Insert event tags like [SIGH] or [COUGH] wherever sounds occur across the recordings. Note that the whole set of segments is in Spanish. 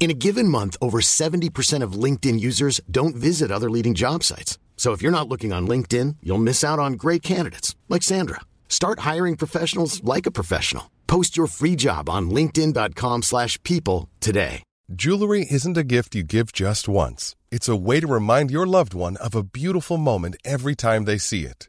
In a given month, over 70% of LinkedIn users don't visit other leading job sites. So if you're not looking on LinkedIn, you'll miss out on great candidates like Sandra. Start hiring professionals like a professional. Post your free job on linkedin.com/people today. Jewelry isn't a gift you give just once. It's a way to remind your loved one of a beautiful moment every time they see it.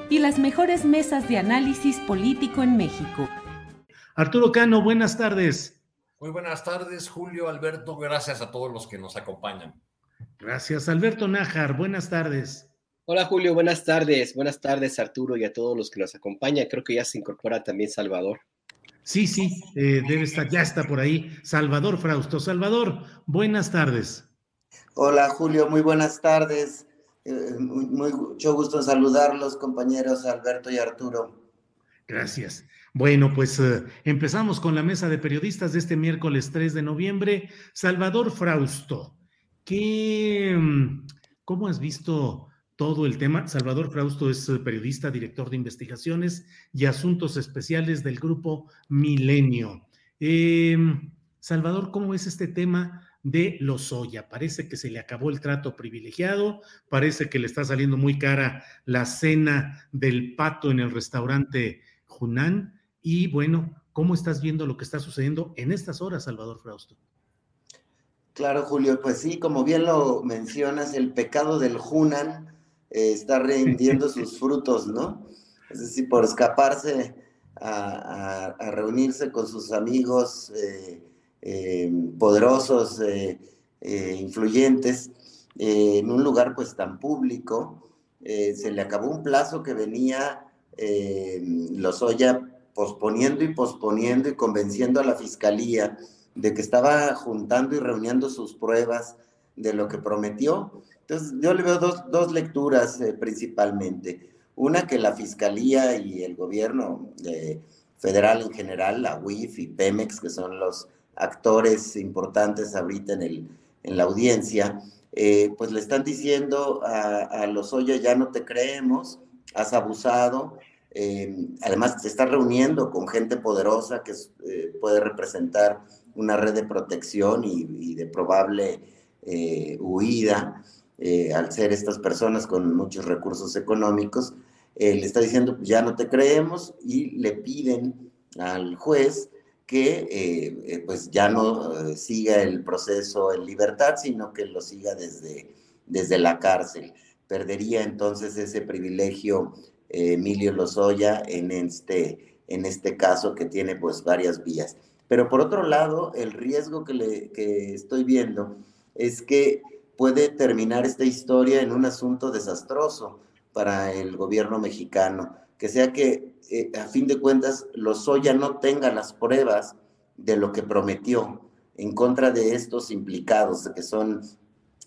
y las mejores mesas de análisis político en México. Arturo Cano, buenas tardes. Muy buenas tardes, Julio, Alberto. Gracias a todos los que nos acompañan. Gracias, Alberto Nájar. Buenas tardes. Hola Julio, buenas tardes. Buenas tardes Arturo y a todos los que nos acompañan. Creo que ya se incorpora también Salvador. Sí, sí, eh, debe estar, ya está por ahí. Salvador Frausto. Salvador, buenas tardes. Hola Julio, muy buenas tardes. Eh, muy, mucho gusto en saludarlos, compañeros Alberto y Arturo. Gracias. Bueno, pues eh, empezamos con la mesa de periodistas de este miércoles 3 de noviembre. Salvador Frausto, ¿qué, mm, ¿cómo has visto todo el tema? Salvador Frausto es eh, periodista, director de investigaciones y asuntos especiales del grupo Milenio. Eh, Salvador, ¿cómo es este tema de Lozoya? Parece que se le acabó el trato privilegiado, parece que le está saliendo muy cara la cena del pato en el restaurante Junán. Y bueno, ¿cómo estás viendo lo que está sucediendo en estas horas, Salvador Frausto? Claro, Julio, pues sí, como bien lo mencionas, el pecado del Hunan eh, está rindiendo [LAUGHS] sus frutos, ¿no? Es decir, por escaparse a, a- a reunirse con sus amigos eh, eh, poderosos, eh, eh, influyentes, eh, en un lugar pues tan público, eh, se le acabó un plazo que venía Lozoya posponiendo y posponiendo y convenciendo a la fiscalía de que estaba juntando y reuniendo sus pruebas de lo que prometió. Entonces, yo le veo dos, dos lecturas eh, principalmente. Una, que la Fiscalía y el gobierno eh, federal en general, la UIF y Pemex, que son los actores importantes ahorita en, el, en la audiencia, eh, pues le están diciendo a, a Lozoya, ya no te creemos, has abusado, eh, además se está reuniendo con gente poderosa que eh, puede representar una red de protección y, y de probable huida al ser estas personas con muchos recursos económicos. Le está diciendo, ya no te creemos y le piden al juez que eh, eh, pues ya no eh, siga el proceso en libertad, sino que lo siga desde, desde la cárcel. Perdería entonces ese privilegio Emilio Lozoya en este, en este caso que tiene pues varias vías. Pero por otro lado, el riesgo que, le, que estoy viendo es que puede terminar esta historia en un asunto desastroso para el gobierno mexicano, que sea que eh, a fin de cuentas Lozoya no tenga las pruebas de lo que prometió en contra de estos implicados, que son,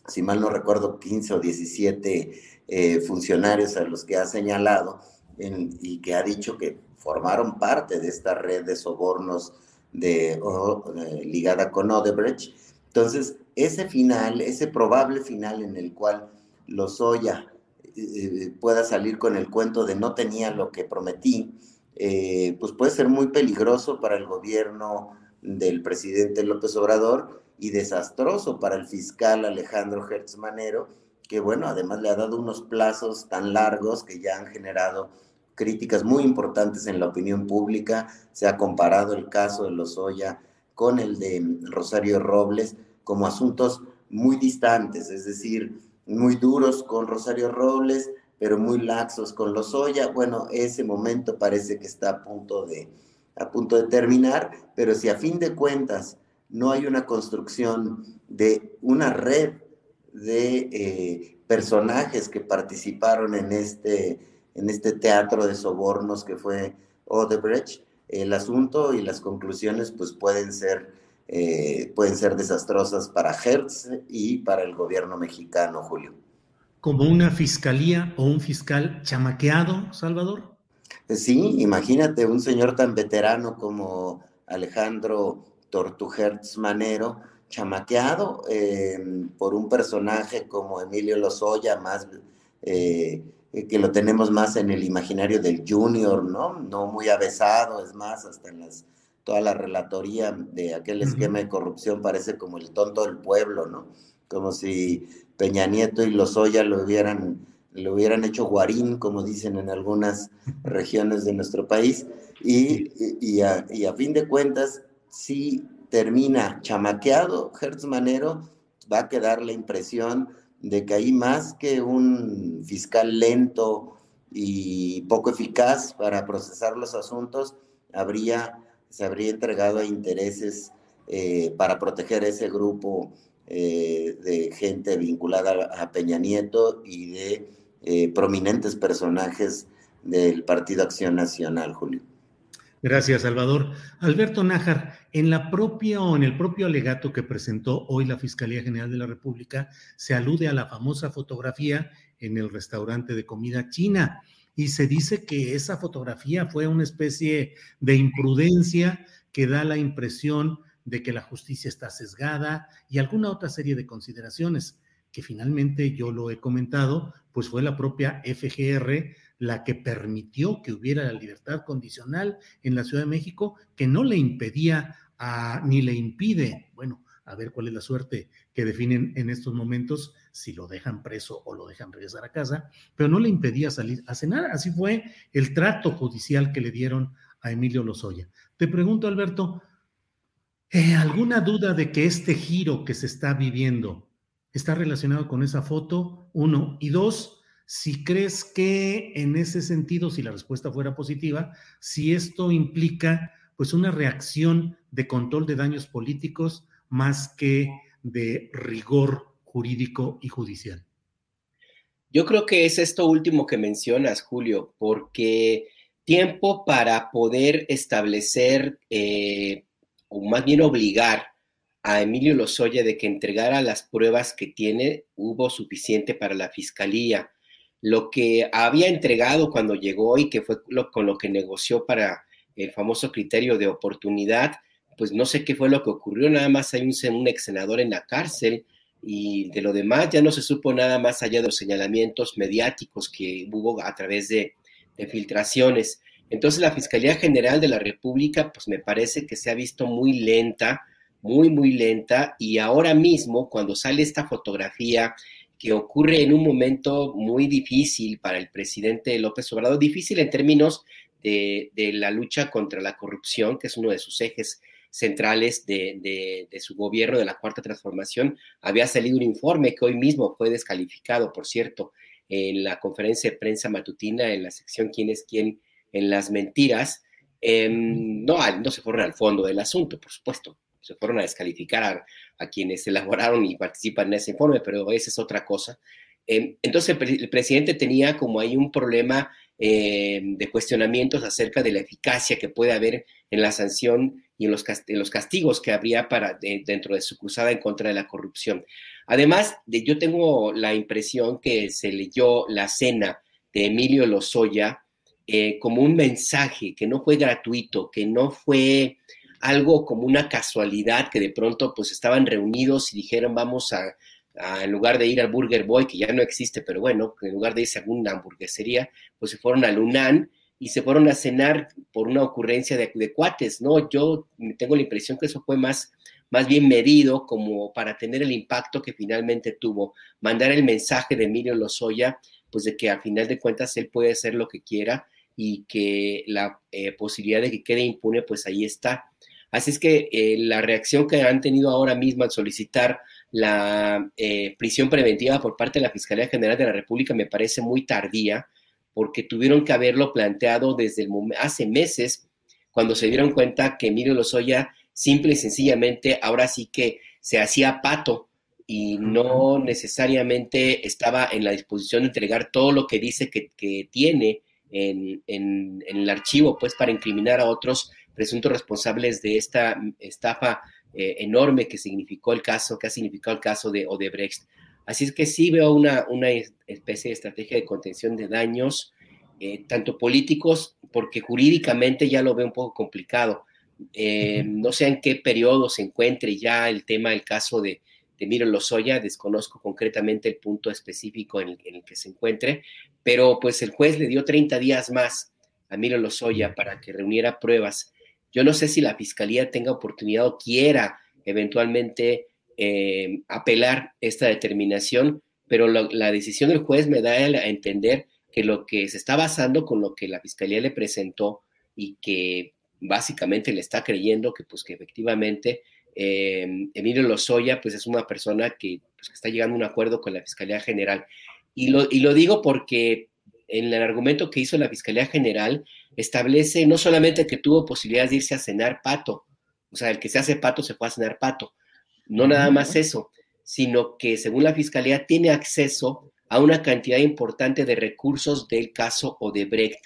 si mal no recuerdo, 15 o 17 eh, funcionarios a los que ha señalado en, y que ha dicho que formaron parte de esta red de sobornos de, o, eh, ligada con Odebrecht. Entonces, ese final, ese probable final en el cual Lozoya eh, pueda salir con el cuento de no tenía lo que prometí, eh, pues puede ser muy peligroso para el gobierno del presidente López Obrador y desastroso para el fiscal Alejandro Hertz Manero, que bueno, además le ha dado unos plazos tan largos que ya han generado críticas muy importantes en la opinión pública. Se ha comparado el caso de Lozoya con el de Rosario Robles como asuntos muy distantes, es decir, muy duros con Rosario Robles, pero muy laxos con Lozoya. Bueno, ese momento parece que está a punto de, a punto de terminar, pero si a fin de cuentas no hay una construcción de una red de eh, personajes que participaron en este, en este teatro de sobornos que fue Odebrecht, el asunto y las conclusiones pues pueden ser, eh, pueden ser desastrosas para Hertz y para el gobierno mexicano, Julio. ¿Como una fiscalía o un fiscal chamaqueado, Salvador? Sí, imagínate un señor tan veterano como Alejandro Tortugertz Manero, chamaqueado eh, por un personaje como Emilio Lozoya, más eh, que lo tenemos más en el imaginario del junior, ¿no? No muy avesado, es más, hasta en las, toda la relatoría de aquel esquema de corrupción parece como el tonto del pueblo, ¿no? Como si Peña Nieto y Lozoya lo hubieran, lo hubieran hecho guarín, como dicen en algunas regiones de nuestro país, y, y, a, y a fin de cuentas, sí termina chamaqueado, Hertz Manero, va a quedar la impresión de que hay más que un fiscal lento y poco eficaz para procesar los asuntos, habría, se habría entregado a intereses eh, para proteger ese grupo eh, de gente vinculada a Peña Nieto y de eh, prominentes personajes del Partido Acción Nacional, Julio. Gracias, Salvador. Alberto Nájar, en la propia o en el propio alegato que presentó hoy la Fiscalía General de la República, se alude a la famosa fotografía en el restaurante de comida china y se dice que esa fotografía fue una especie de imprudencia que da la impresión de que la justicia está sesgada y alguna otra serie de consideraciones que finalmente yo lo he comentado, pues fue la propia FGR la que permitió que hubiera la libertad condicional en la Ciudad de México, que no le impedía ni le impide, bueno, a ver cuál es la suerte que definen en estos momentos, si lo dejan preso o lo dejan regresar a casa, pero no le impedía salir a cenar. Así fue el trato judicial que le dieron a Emilio Lozoya. Te pregunto, Alberto, ¿eh, ¿alguna duda de que este giro que se está viviendo está relacionado con esa foto? Uno. Y dos, si crees que en ese sentido, si la respuesta fuera positiva, si esto implica pues una reacción de control de daños políticos más que de rigor jurídico y judicial. Yo creo que es esto último que mencionas, Julio, porque tiempo para poder establecer eh, o más bien obligar a Emilio Lozoya de que entregara las pruebas que tiene hubo suficiente para la fiscalía lo que había entregado cuando llegó y que fue con lo que negoció para el famoso criterio de oportunidad, pues no sé qué fue lo que ocurrió, nada más hay un, un ex senador en la cárcel y de lo demás ya no se supo nada más allá de los señalamientos mediáticos que hubo a través de, de filtraciones. Entonces la Fiscalía General de la República, pues me parece que se ha visto muy lenta, muy, muy lenta, y ahora mismo, cuando sale esta fotografía que ocurre en un momento muy difícil para el presidente López Obrador, difícil en términos de, la lucha contra la corrupción, que es uno de sus ejes centrales de, su gobierno, de la Cuarta Transformación. Había salido un informe que hoy mismo fue descalificado, por cierto, en la conferencia de prensa matutina, en la sección ¿Quién es quién? en las mentiras. Em, no, no se fueron al fondo del asunto, por supuesto se fueron a descalificar a, quienes elaboraron y participan en ese informe, pero esa es otra cosa. Em, entonces el, presidente tenía como ahí un problema em, de cuestionamientos acerca de la eficacia que puede haber en la sanción y en los, los castigos que habría para, dentro de su cruzada en contra de la corrupción. Además, de, yo tengo la impresión que se leyó la cena de Emilio Lozoya eh, como un mensaje que no fue gratuito, que no fue algo como una casualidad que de pronto pues estaban reunidos y dijeron vamos a, en lugar de ir al Burger Boy, que ya no existe, pero bueno, en lugar de irse a alguna hamburguesería, pues se fueron al Lunan y se fueron a cenar por una ocurrencia de, cuates, ¿no? Yo tengo la impresión que eso fue más, más bien medido como para tener el impacto que finalmente tuvo, mandar el mensaje de Emilio Lozoya, pues de que a final de cuentas él puede hacer lo que quiera y que la eh, posibilidad de que quede impune, pues ahí está. Así es que eh, la reacción que han tenido ahora mismo al solicitar la eh, prisión preventiva por parte de la Fiscalía General de la República me parece muy tardía, porque tuvieron que haberlo planteado desde el hace meses, cuando se dieron cuenta que Emilio Lozoya simple y sencillamente ahora sí que se hacía pato y no necesariamente estaba en la disposición de entregar todo lo que dice que, tiene en, el archivo, pues para incriminar a otros presuntos responsables de esta estafa eh, enorme que significó el caso, que ha significado el caso de Odebrecht. Así es que sí veo una, una especie de estrategia de contención de daños, eh, tanto políticos, porque jurídicamente ya lo veo un poco complicado. Eh, no sé en qué periodo se encuentre ya el tema, el caso de, de Miro Lozoya, desconozco concretamente el punto específico en el, que se encuentre, pero pues el juez le dio 30 días más a Miro Lozoya para que reuniera pruebas. Yo no sé si la fiscalía tenga oportunidad o quiera eventualmente eh, apelar esta determinación, pero la decisión del juez me da a entender que lo que se está basando con lo que la fiscalía le presentó y que básicamente le está creyendo que pues que efectivamente eh, Emilio Lozoya pues es una persona que, pues, que, está llegando a un acuerdo con la Fiscalía General. Y lo, y lo digo porque en el argumento que hizo la Fiscalía General establece no solamente que tuvo posibilidades de irse a cenar pato, o sea, el que se hace pato se fue a cenar pato, no nada más eso, sino que según la Fiscalía tiene acceso a una cantidad importante de recursos del caso Odebrecht.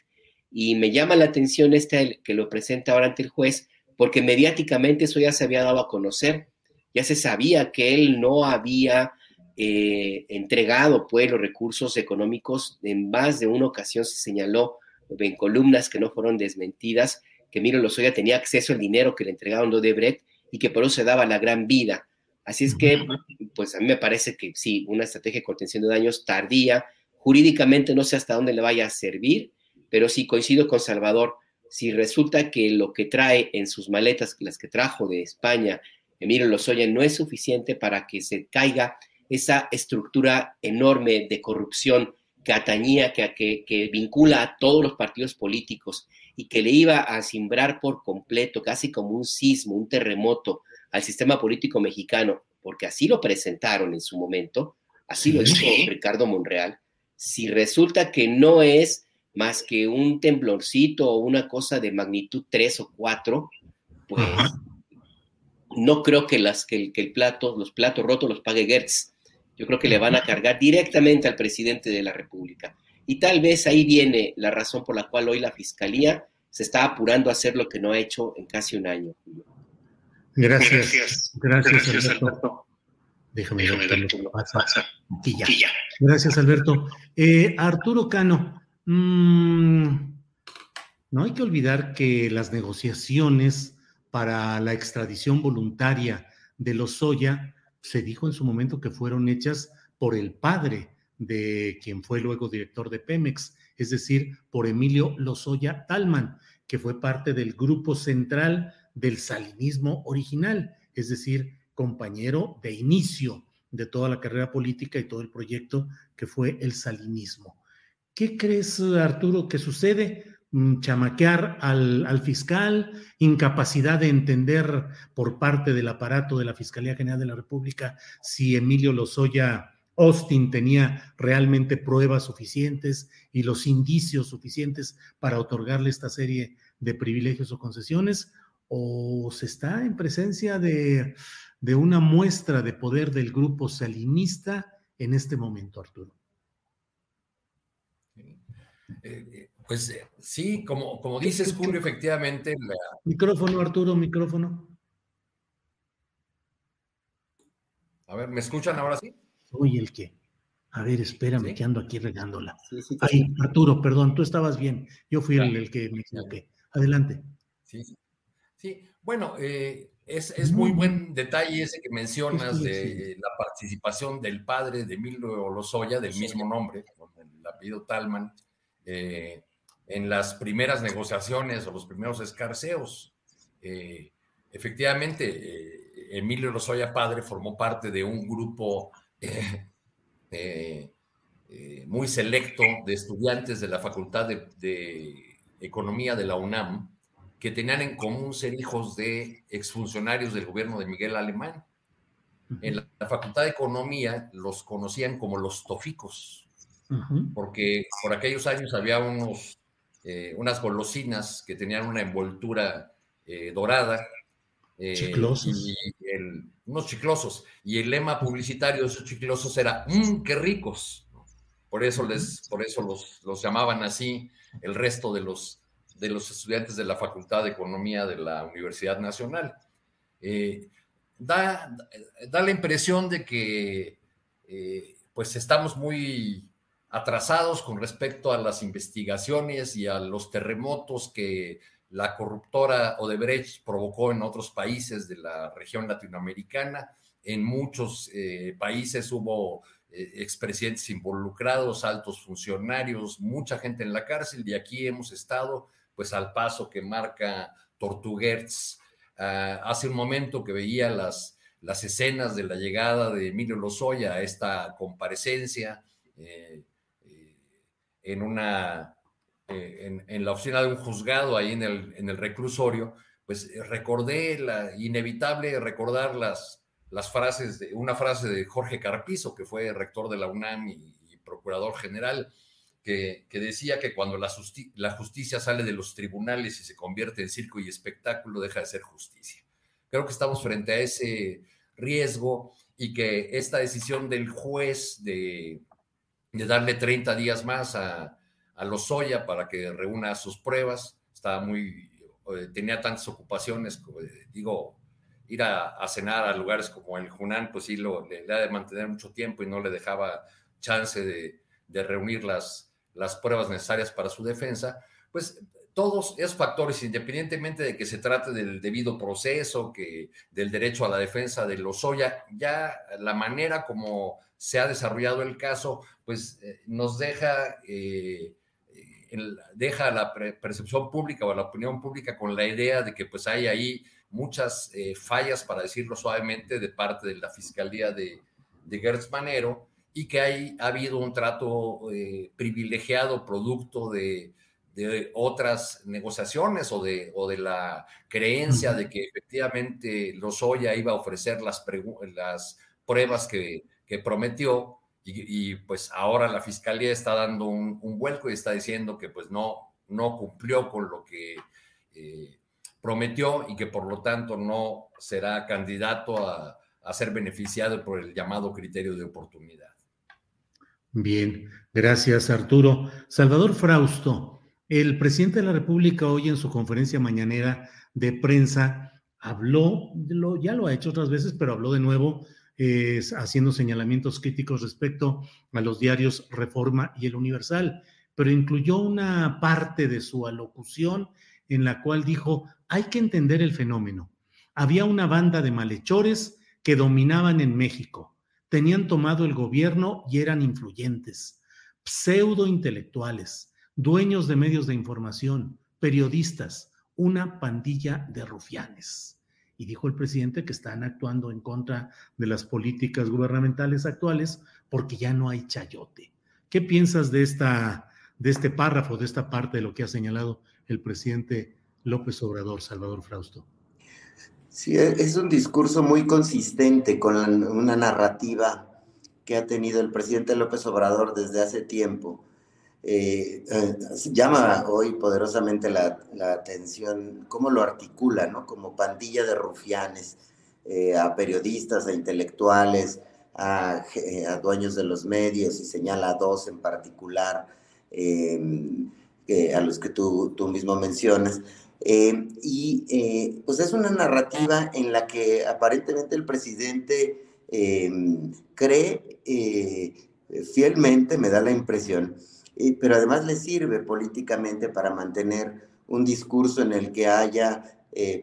Y me llama la atención este que lo presenta ahora ante el juez, porque mediáticamente eso ya se había dado a conocer, ya se sabía que él no había eh, entregado pues los recursos económicos, en más de una ocasión se señaló en columnas que no fueron desmentidas, que Miro Lozoya tenía acceso al dinero que le entregaron de Odebrecht y que por eso se daba la gran vida. Así es que, pues a mí me parece que sí, una estrategia de contención de daños tardía, jurídicamente no sé hasta dónde le vaya a servir, pero sí coincido con Salvador, si resulta que lo que trae en sus maletas, las que trajo de España, Emilio Lozoya, no es suficiente para que se caiga esa estructura enorme de corrupción que atañía, que, que, que, vincula a todos los partidos políticos y que le iba a simbrar por completo, casi como un sismo, un terremoto, al sistema político mexicano, porque así lo presentaron en su momento, así lo dijo Ricardo Monreal, si resulta que no es más que un temblorcito o una cosa de magnitud 3 o 4, pues no creo que, las, que, el, plato, los platos rotos los pague Gertz. Yo creo que le van a cargar directamente al presidente de la República. Y tal vez ahí viene la razón por la cual hoy la Fiscalía se está apurando a hacer lo que no ha hecho en casi un año. Gracias. Gracias, Alberto. Déjame, ver lo pasa. Gracias, Alberto. Eh, Arturo Cano, mmm, no hay que olvidar que las negociaciones para la extradición voluntaria de Lozoya se dijo en su momento que fueron hechas por el padre de quien fue luego director de Pemex, es decir, por Emilio Lozoya Talman, que fue parte del grupo central del salinismo original, es decir, compañero de inicio de toda la carrera política y todo el proyecto que fue el salinismo. ¿Qué crees, Arturo, que sucede? Mm, chamaquear al, al, fiscal, incapacidad de entender por parte del aparato de la Fiscalía General de la República si Emilio Lozoya Austin tenía realmente pruebas suficientes y los indicios suficientes para otorgarle esta serie de privilegios o concesiones, o se está en presencia de, una muestra de poder del grupo salinista en este momento, Arturo. Eh, pues eh, sí, como, como dices, Julio, efectivamente. Micrófono, Arturo, micrófono. A ver, ¿me escuchan ahora sí? Soy el que. A ver, espérame, que ando aquí regándola. Ay, Arturo, perdón, tú estabas bien. Yo fui el, el, que me equivoqué. Adelante. Sí, sí. Sí, bueno, eh, es, muy buen detalle ese que mencionas de la participación del padre de Emilio Lozoya, del mismo nombre, con el apellido Talman, eh, en las primeras negociaciones o los primeros escarceos. Eh, efectivamente, Emilio Lozoya padre formó parte de un grupo muy selecto de estudiantes de la Facultad de Economía de la UNAM, que tenían en común ser hijos de exfuncionarios del gobierno de Miguel Alemán. En la, Facultad de Economía los conocían como los toficos, porque por aquellos años había unos, eh, unas golosinas que tenían una envoltura eh, dorada. Eh, chiclosos. Y unos chiclosos. Y el lema publicitario de esos chiclosos era, mmm, qué ricos. Por eso, les, por eso los, los llamaban así el resto de los, de los estudiantes de la Facultad de Economía de la Universidad Nacional. Eh, da, da, la impresión de que eh, pues estamos muy atrasados con respecto a las investigaciones y a los terremotos que la corruptora Odebrecht provocó en otros países de la región latinoamericana. En muchos eh, países hubo expresidentes involucrados, altos funcionarios, mucha gente en la cárcel y aquí hemos estado pues al paso que marca Tortuguerz. Ah, hace un momento que veía las, las escenas de la llegada de Emilio Lozoya a esta comparecencia eh, eh, en una en, la oficina de un juzgado ahí en el, en el reclusorio, pues recordé la inevitable recordar las, las frases, de, una frase de Jorge Carpizo, que fue rector de la UNAM y, procurador general, que, decía que cuando la, justicia sale de los tribunales y se convierte en circo y espectáculo, deja de ser justicia. Creo que estamos frente a ese riesgo y que esta decisión del juez de, de darle 30 días más a, a Lozoya para que reúna sus pruebas, estaba muy, eh, tenía tantas ocupaciones, digo, ir a, cenar a lugares como el Junán, pues sí, lo, le, ha de mantener mucho tiempo y no le dejaba chance de, reunir las, las pruebas necesarias para su defensa, pues todos esos factores, independientemente de que se trate del debido proceso, que del derecho a la defensa de Lozoya, ya la manera como se ha desarrollado el caso, pues eh, nos deja, eh, deja a la percepción pública o la opinión pública con la idea de que pues hay ahí muchas eh, fallas, para decirlo suavemente, de parte de la Fiscalía de, de Gertz Manero y que hay, ha habido un trato eh, privilegiado producto de, de, otras negociaciones o de, o de la creencia de que efectivamente Lozoya iba a ofrecer las, las pruebas que, que prometió y, pues ahora la Fiscalía está dando un, vuelco y está diciendo que pues no, no cumplió con lo que... Eh, prometió y que por lo tanto no será candidato a, ser beneficiado por el llamado criterio de oportunidad. Bien, gracias Arturo. Salvador Frausto, el presidente de la República hoy en su conferencia mañanera de prensa habló, ya lo ha hecho otras veces, pero habló de nuevo haciendo señalamientos críticos respecto a los diarios Reforma y El Universal, pero incluyó una parte de su alocución en la cual dijo, hay que entender el fenómeno. Había una banda de malhechores que dominaban en México, tenían tomado el gobierno y eran influyentes, pseudo intelectuales, dueños de medios de información, periodistas, una pandilla de rufianes. Y dijo el presidente que están actuando en contra de las políticas gubernamentales actuales porque ya no hay chayote. ¿Qué piensas de, esta, de este párrafo, de esta parte de lo que ha señalado el presidente López Obrador, Salvador Frausto. Sí, e, es un discurso muy consistente con una narrativa que ha tenido el presidente López Obrador desde hace tiempo. Eh, eh, llama hoy poderosamente la, atención cómo lo articula, ¿no? Como pandilla de rufianes, eh, a periodistas, a intelectuales, a, dueños de los medios y señala a dos en particular, a los que tú, tú mismo mencionas. Eh, y eh, pues es una narrativa en la que aparentemente el presidente em, cree eh, fielmente, me da la impresión, pero además le sirve políticamente para mantener un discurso en el que haya,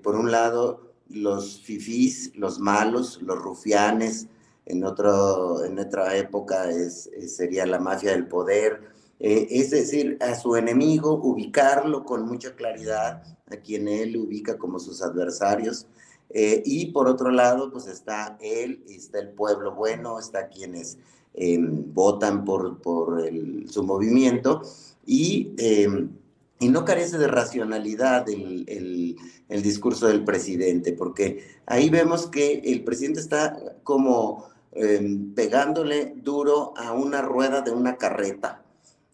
por un lado, los fifís, los malos, los rufianes, en, otro, en otra época es, sería la mafia del poder, eh, es decir, a su enemigo, ubicarlo con mucha claridad, a quien él ubica como sus adversarios. Eh, y por otro lado, pues está él, está el pueblo bueno, está quienes em, votan por, por su movimiento y em, y no carece de racionalidad el, discurso del presidente, porque ahí vemos que el presidente está como em, pegándole duro a una rueda de una carreta,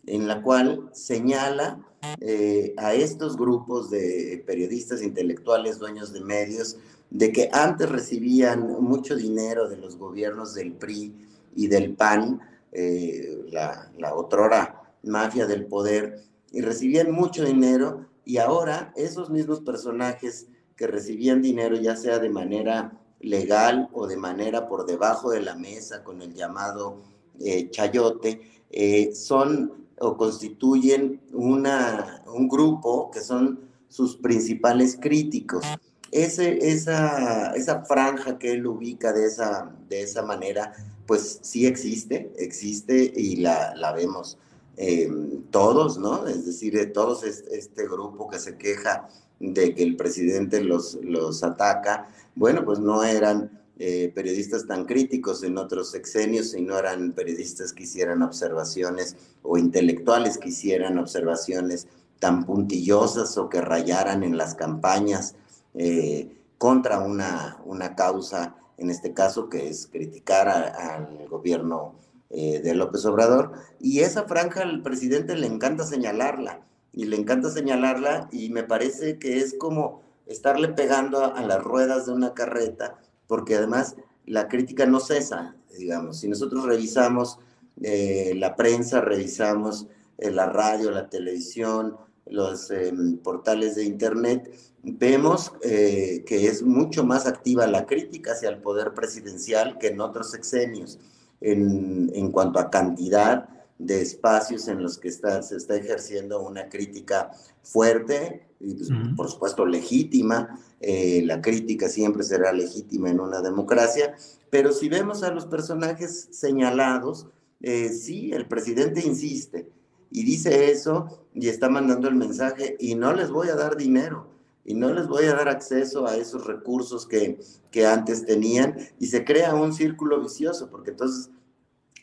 en la cual señala eh, a estos grupos de periodistas intelectuales, dueños de medios, de que antes recibían mucho dinero de los gobiernos del PRI y del PAN, eh, la, la otrora mafia del poder, y recibían mucho dinero y ahora esos mismos personajes que recibían dinero ya sea de manera legal o de manera por debajo de la mesa con el llamado eh, chayote, eh, son o constituyen una, un grupo que son sus principales críticos. Ese, esa, esa franja que él ubica de esa, de esa manera, pues sí existe, existe y la, la vemos Em, todos, ¿no? Es decir, de todos este, grupo que se queja de que el presidente los, los ataca, bueno, pues no eran eh, periodistas tan críticos en otros sexenios, sino eran periodistas que hicieran observaciones o intelectuales que hicieran observaciones tan puntillosas o que rayaran en las campañas eh, contra una, una causa, en este caso que es criticar al gobierno eh, de López Obrador, y esa franja al presidente le encanta señalarla, y le encanta señalarla, y me parece que es como estarle pegando a, las ruedas de una carreta, porque además la crítica no cesa, digamos, si nosotros revisamos eh, la prensa, revisamos eh, la radio, la televisión, los em, portales de Internet, vemos que es mucho más activa la crítica hacia el poder presidencial que en otros sexenios en, cuanto a cantidad de espacios en los que está, se está ejerciendo una crítica fuerte y pues, por supuesto legítima. Eh, la crítica siempre será legítima en una democracia, pero si vemos a los personajes señalados, eh, sí, el presidente insiste y dice eso y está mandando el mensaje y no les voy a dar dinero y no les voy a dar acceso a esos recursos que, que antes tenían y se crea un círculo vicioso porque entonces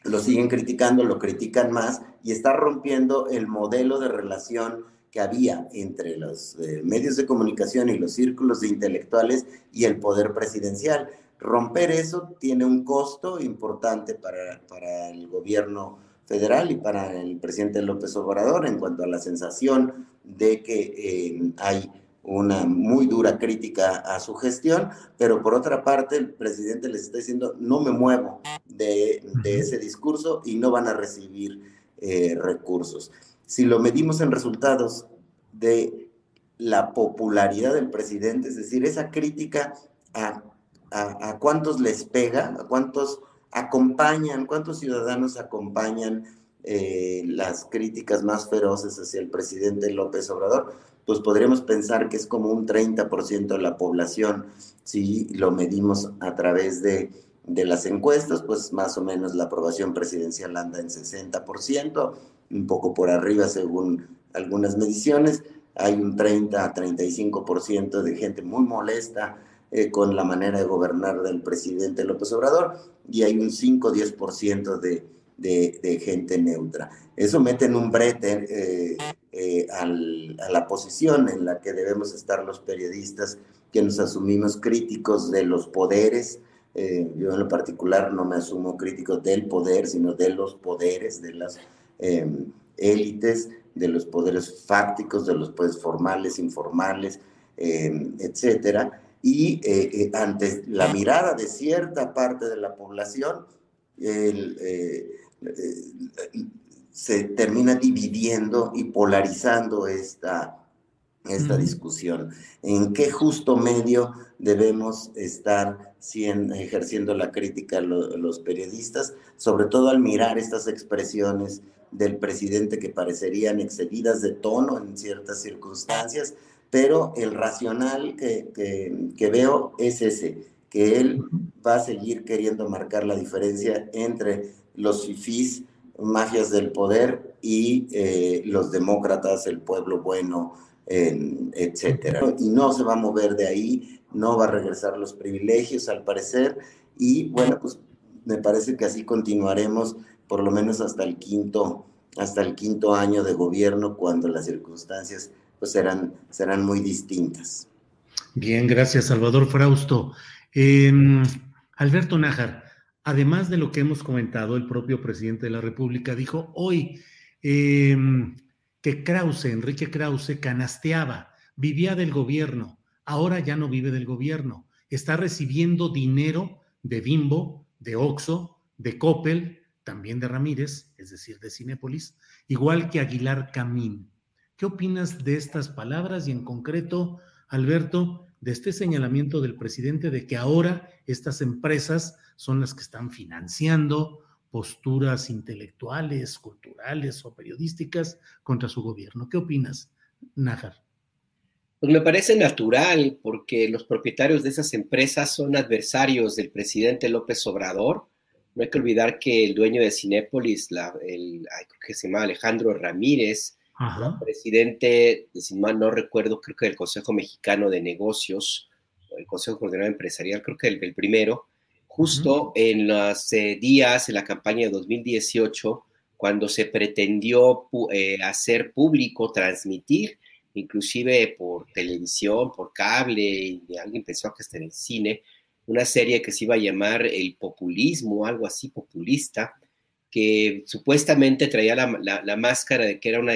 lo siguen criticando, lo critican más y está rompiendo el modelo de relación que había entre los eh, medios de comunicación y los círculos de intelectuales y el poder presidencial. Romper eso tiene un costo importante para, para el gobierno federal y para el presidente López Obrador en cuanto a la sensación de que eh, hay una muy dura crítica a su gestión, pero por otra parte el presidente les está diciendo, no me muevo de, ese discurso y no van a recibir eh, recursos. Si lo medimos en resultados de la popularidad del presidente, es decir, esa crítica a, a cuántos les pega, a cuántos acompañan, cuántos ciudadanos acompañan eh, las críticas más feroces hacia el presidente López Obrador, pues podríamos pensar que es como un 30% de la población, si lo medimos a través de, de las encuestas, pues más o menos la aprobación presidencial anda en 60%, un poco por arriba según algunas mediciones, hay un 30 a 35% de gente muy molesta eh, con la manera de gobernar del presidente López Obrador y hay un 5-10% de de, gente neutra. Eso mete en un brete eh, eh, a la posición en la que debemos estar los periodistas que nos asumimos críticos de los poderes. Eh, yo en lo particular no me asumo crítico del poder, sino de los poderes, de las em, élites, de los poderes fácticos, de los poderes formales, informales, em, etcétera. Y ante la mirada de cierta parte de la población, el, se termina dividiendo y polarizando esta, esta discusión. ¿En qué justo medio debemos estar ejerciendo la crítica los periodistas, sobre todo al mirar estas expresiones del presidente que parecerían excedidas de tono en ciertas circunstancias, pero el racional que, que veo es ese, que él va a seguir queriendo marcar la diferencia entre los fifís, mafias del poder y eh, los demócratas, el pueblo bueno, etcétera. Y no se va a mover de ahí, no va a regresar los privilegios al parecer y bueno, pues me parece que así continuaremos por lo menos hasta el quinto hasta el quinto año de gobierno cuando las circunstancias pues serán, serán muy distintas. Bien, gracias Salvador Frausto. Em, Alberto Nájar, además de lo que hemos comentado, el propio presidente de la República dijo hoy em, que Krause, Enrique Krause, canasteaba, vivía del gobierno, ahora ya no vive del gobierno, está recibiendo dinero de Bimbo, de Oxo, de Coppel, también de Ramírez, es decir, de Cinépolis, igual que Aguilar Camín. ¿Qué opinas de estas palabras y en concreto, Alberto, de este señalamiento del presidente de que ahora estas empresas son las que están financiando posturas intelectuales, culturales o periodísticas contra su gobierno? ¿Qué opinas, Nájar? Pues me parece natural porque los propietarios de esas empresas son adversarios del presidente López Obrador no hay que olvidar que el dueño de Cinépolis, el, que se llama Alejandro Ramírez, presidente, si mal no recuerdo, creo que del Consejo Mexicano de Negocios, el Consejo Coordinador Empresarial, creo que el, primero, justo en los eh, días, en la campaña de 2018, cuando se pretendió eh, hacer público, transmitir, inclusive por televisión, por cable, y alguien pensó que hasta en el cine, una serie que se iba a llamar El Populismo, algo así populista, que supuestamente traía la, máscara de que era una,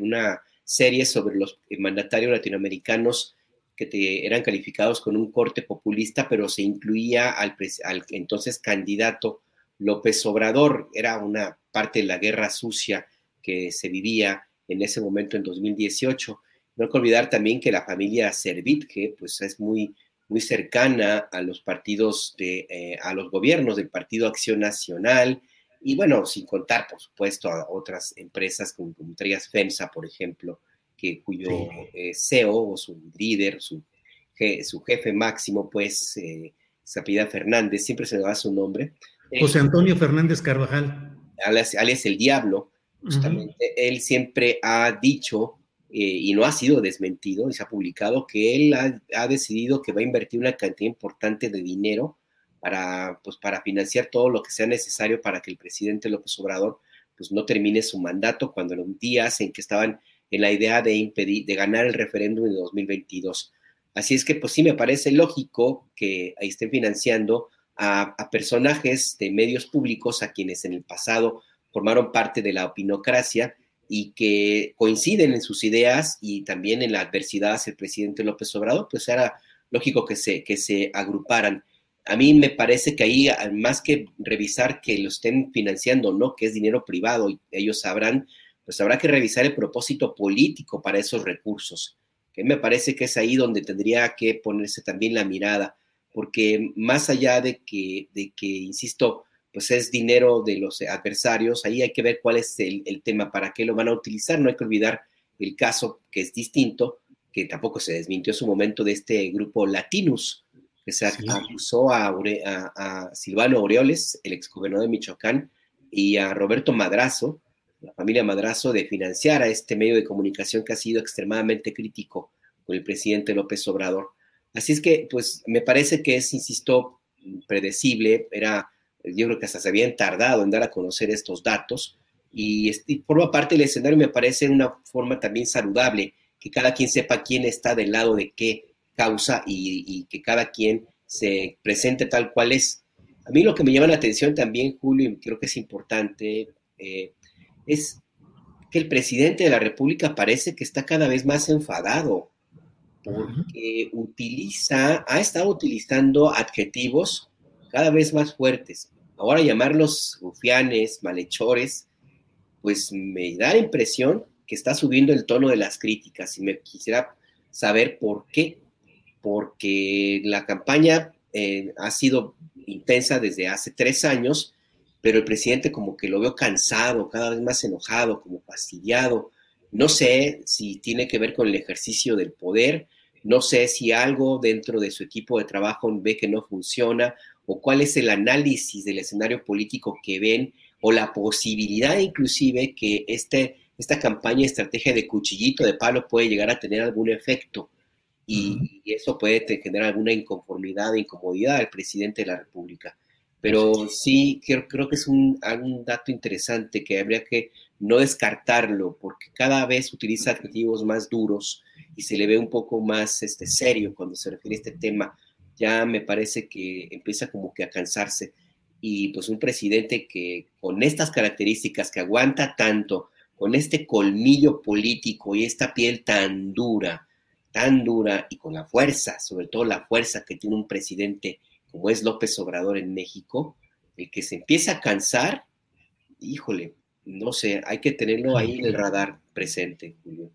una, serie sobre los mandatarios latinoamericanos que eran calificados con un corte populista, pero se incluía al, al entonces candidato López Obrador. Era una parte de la guerra sucia que se vivía en ese momento en 2018. No hay que olvidar también que la familia Servit, que pues es muy muy cercana a los partidos de, eh, a los gobiernos del Partido Acción Nacional, y bueno, sin contar, por supuesto, a otras empresas como, como FEMSA, por ejemplo, que, cuyo eh, CEO o su líder, su, su jefe máximo, pues, eh, Fernández, siempre se le da su nombre. José Antonio Fernández Carvajal. Alias, alias el Diablo, justamente, él siempre ha dicho eh, y no ha sido desmentido y se ha publicado que él ha, decidido que va a invertir una cantidad importante de dinero para, pues, para financiar todo lo que sea necesario para que el presidente López Obrador pues, no termine su mandato cuando en los días en que estaban en la idea de impedir, de ganar el referéndum de 2022. Así es que pues sí me parece lógico que ahí estén financiando a, personajes de medios públicos a quienes en el pasado formaron parte de la opinocracia y que coinciden en sus ideas y también en la adversidad hacia el presidente López Obrador, pues era lógico que se, que se agruparan. A mí me parece que ahí, más que revisar que lo estén financiando no, que es dinero privado y ellos sabrán, pues habrá que revisar el propósito político para esos recursos, que me parece que es ahí donde tendría que ponerse también la mirada, porque más allá de que, de que insisto, pues es dinero de los adversarios, ahí hay que ver cuál es el, tema, para qué lo van a utilizar, no hay que olvidar el caso que es distinto, que tampoco se desmintió en su momento de este grupo Latinus, que se acusó a, a, Silvano Aureoles, el exgobernador de Michoacán, y a Roberto Madrazo, la familia Madrazo, de financiar a este medio de comunicación que ha sido extremadamente crítico con el presidente López Obrador. Así es que, pues, me parece que es, insisto, predecible, era yo creo que hasta se habían tardado en dar a conocer estos datos y, forma parte del escenario me parece una forma también saludable, que cada quien sepa quién está del lado de qué causa y, que cada quien se presente tal cual es. A mí lo que me llama la atención también, Julio, y creo que es importante, eh, es que el presidente de la República parece que está cada vez más enfadado porque utiliza, ha estado utilizando adjetivos cada vez más fuertes. Ahora llamarlos rufianes, malhechores, pues me da la impresión que está subiendo el tono de las críticas y me quisiera saber por qué. Porque la campaña eh, ha sido intensa desde hace tres años, pero el presidente como que lo veo cansado, cada vez más enojado, como fastidiado. No sé si tiene que ver con el ejercicio del poder, no sé si algo dentro de su equipo de trabajo ve que no funciona o cuál es el análisis del escenario político que ven o la posibilidad inclusive que este, esta campaña estrategia de cuchillito de palo puede llegar a tener algún efecto y, eso puede generar alguna inconformidad e incomodidad al presidente de la República. Pero sí, creo, creo que es un, un dato interesante que habría que no descartarlo, porque cada vez utiliza adjetivos más duros y se le ve un poco más este, serio cuando se refiere a este tema. Ya me parece que empieza como que a cansarse. Y pues un presidente que con estas características, que aguanta tanto, con este colmillo político y esta piel tan dura, tan dura y con la fuerza, sobre todo la fuerza que tiene un presidente como es López Obrador en México, el que se empieza a cansar, híjole, no sé, hay que tenerlo ahí en el radar presente, Julio.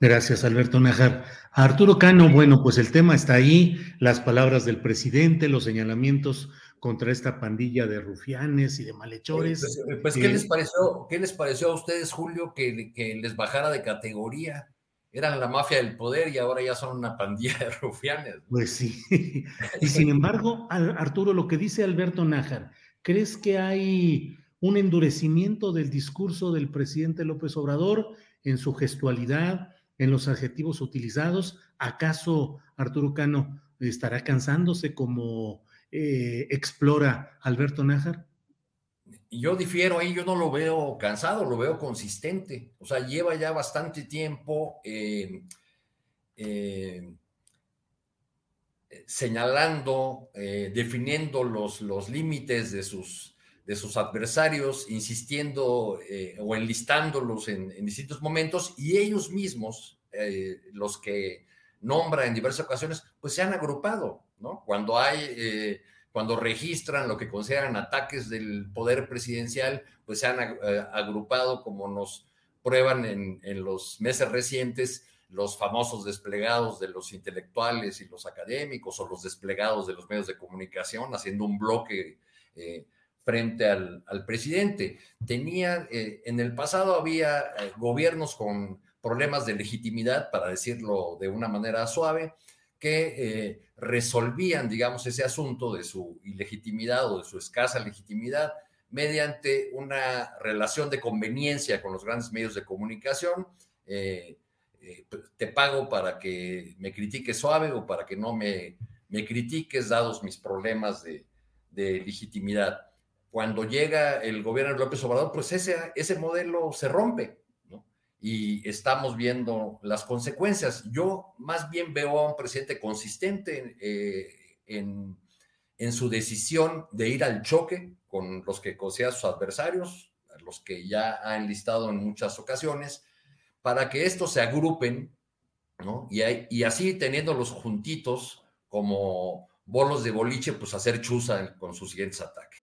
Gracias, Alberto Najar. Arturo Cano, bueno, pues el tema está ahí, las palabras del presidente, los señalamientos contra esta pandilla de rufianes y de malhechores. Pues, pues ¿qué, les pareció, ¿qué les pareció a ustedes, Julio, que, que les bajara de categoría? Eran la mafia del poder y ahora ya son una pandilla de rufianes. Pues sí. Y sin embargo, Arturo, lo que dice Alberto Nájar, ¿crees que hay un endurecimiento del discurso del presidente López Obrador en su gestualidad, en los adjetivos utilizados? ¿Acaso Arturo Cano estará cansándose como eh, explora Alberto Nájar? Yo difiero ahí, yo no lo veo cansado, lo veo consistente. O sea, lleva ya bastante tiempo eh, eh, señalando, definiendo los, los límites de sus, de sus adversarios, insistiendo o enlistándolos en, en, distintos momentos y ellos mismos, los que nombra en diversas ocasiones, pues se han agrupado, ¿no? Cuando hay, eh, cuando registran lo que consideran ataques del poder presidencial, pues se han eh, agrupado como nos prueban en, los meses recientes los famosos desplegados de los intelectuales y los académicos o los desplegados de los medios de comunicación haciendo un bloque eh, frente al, presidente. Tenía, en el pasado había gobiernos con problemas de legitimidad, para decirlo de una manera suave, que eh, resolvían, digamos, ese asunto de su ilegitimidad o de su escasa legitimidad mediante una relación de conveniencia con los grandes medios de comunicación. Eh, eh, te pago para que me critiques suave o para que no me, me critiques dados mis problemas de, de legitimidad. Cuando llega el gobierno de López Obrador, pues ese, ese modelo se rompe y estamos viendo las consecuencias. Yo más bien veo a un presidente consistente eh, en, en, su decisión de ir al choque con los que considera sus adversarios, los que ya ha enlistado en muchas ocasiones, para que estos se agrupen, ¿no? Y, y así teniéndolos juntitos como bolos de boliche, pues hacer chuza con sus siguientes ataques.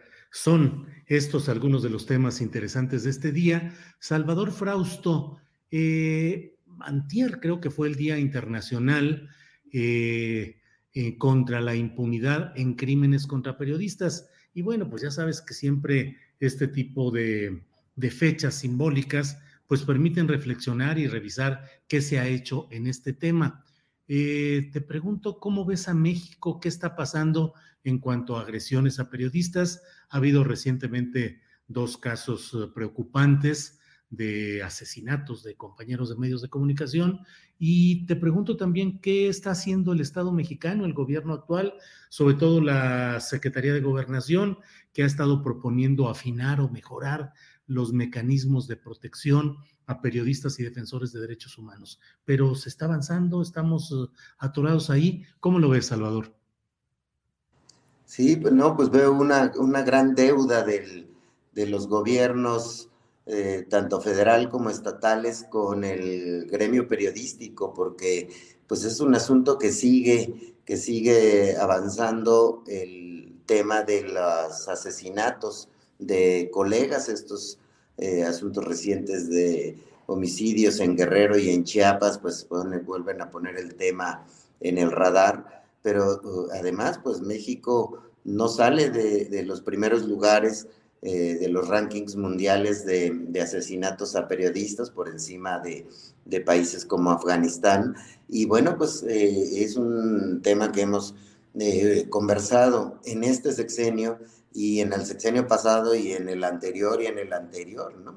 Son estos algunos de los temas interesantes de este día. Salvador Frausto, eh, Antier creo que fue el Día Internacional eh, eh, contra la impunidad en crímenes contra periodistas. Y bueno, pues ya sabes que siempre este tipo de, de fechas simbólicas pues permiten reflexionar y revisar qué se ha hecho en este tema. te pregunto, ¿cómo ves a México? ¿Qué está pasando en cuanto a agresiones a periodistas? Ha habido recientemente dos casos eh, preocupantes de asesinatos de compañeros de medios de comunicación. Y te pregunto también qué está haciendo el Estado mexicano, el gobierno actual, sobre todo la Secretaría de Gobernación, que ha estado proponiendo afinar o mejorar los mecanismos de protección a periodistas y defensores de derechos humanos. Pero se está avanzando, estamos uh, atorados ahí. ¿Cómo lo ves, Salvador? Sí, pues no, pues veo una, una gran deuda del, de los gobiernos, eh, tanto federal como estatales, con el gremio periodístico, porque pues es un asunto que sigue, que sigue avanzando el tema de los asesinatos de colegas, estos eh, asuntos recientes de homicidios en Guerrero y en Chiapas, pues vuelven a poner el tema en el radar, pero uh, además, pues México no sale de, los primeros lugares eh, de los rankings mundiales de, asesinatos a periodistas por encima de, países como Afganistán. Y bueno, pues eh, es un tema que hemos conversado en este sexenio y en el sexenio pasado y en el anterior y en el anterior, ¿no?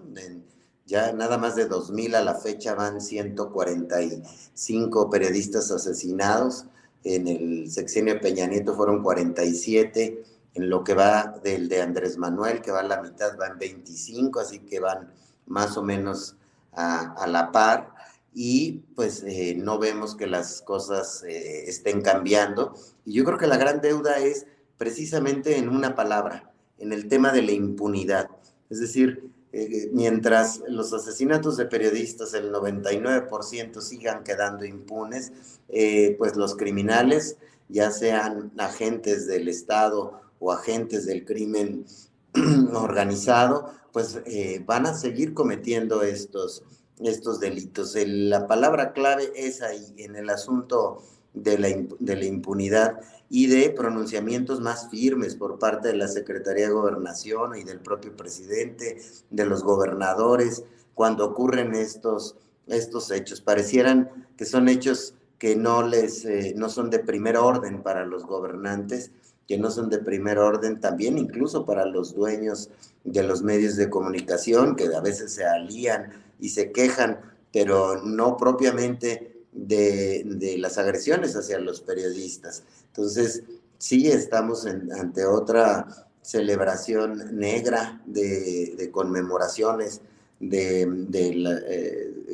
ya nada más de 2000 a la fecha van 145 periodistas asesinados, en el sexenio de Peña Nieto fueron 47, en lo que va del de Andrés Manuel, que va a la mitad, van 25, así que van más o menos a, la par y pues eh, no vemos que las cosas eh, estén cambiando. Y yo creo que la gran deuda es precisamente en una palabra, en el tema de la impunidad. Es decir, eh, mientras los asesinatos de periodistas, el 99% sigan quedando impunes, eh, pues los criminales, ya sean agentes del Estado o agentes del crimen [CLEARS THROAT] organizado, pues eh, van a seguir cometiendo estos, estos delitos. la palabra clave es ahí, en el asunto de la, de la impunidad y de pronunciamientos más firmes por parte de la Secretaría de Gobernación y del propio presidente, de los gobernadores, cuando ocurren estos, estos hechos. Parecieran que son hechos que no, les, eh, no son de primer orden para los gobernantes, que no son de primer orden también incluso para los dueños de los medios de comunicación, que a veces se alían y se quejan, pero no propiamente de, las agresiones hacia los periodistas. Entonces, sí estamos ante otra celebración negra de, conmemoraciones eh,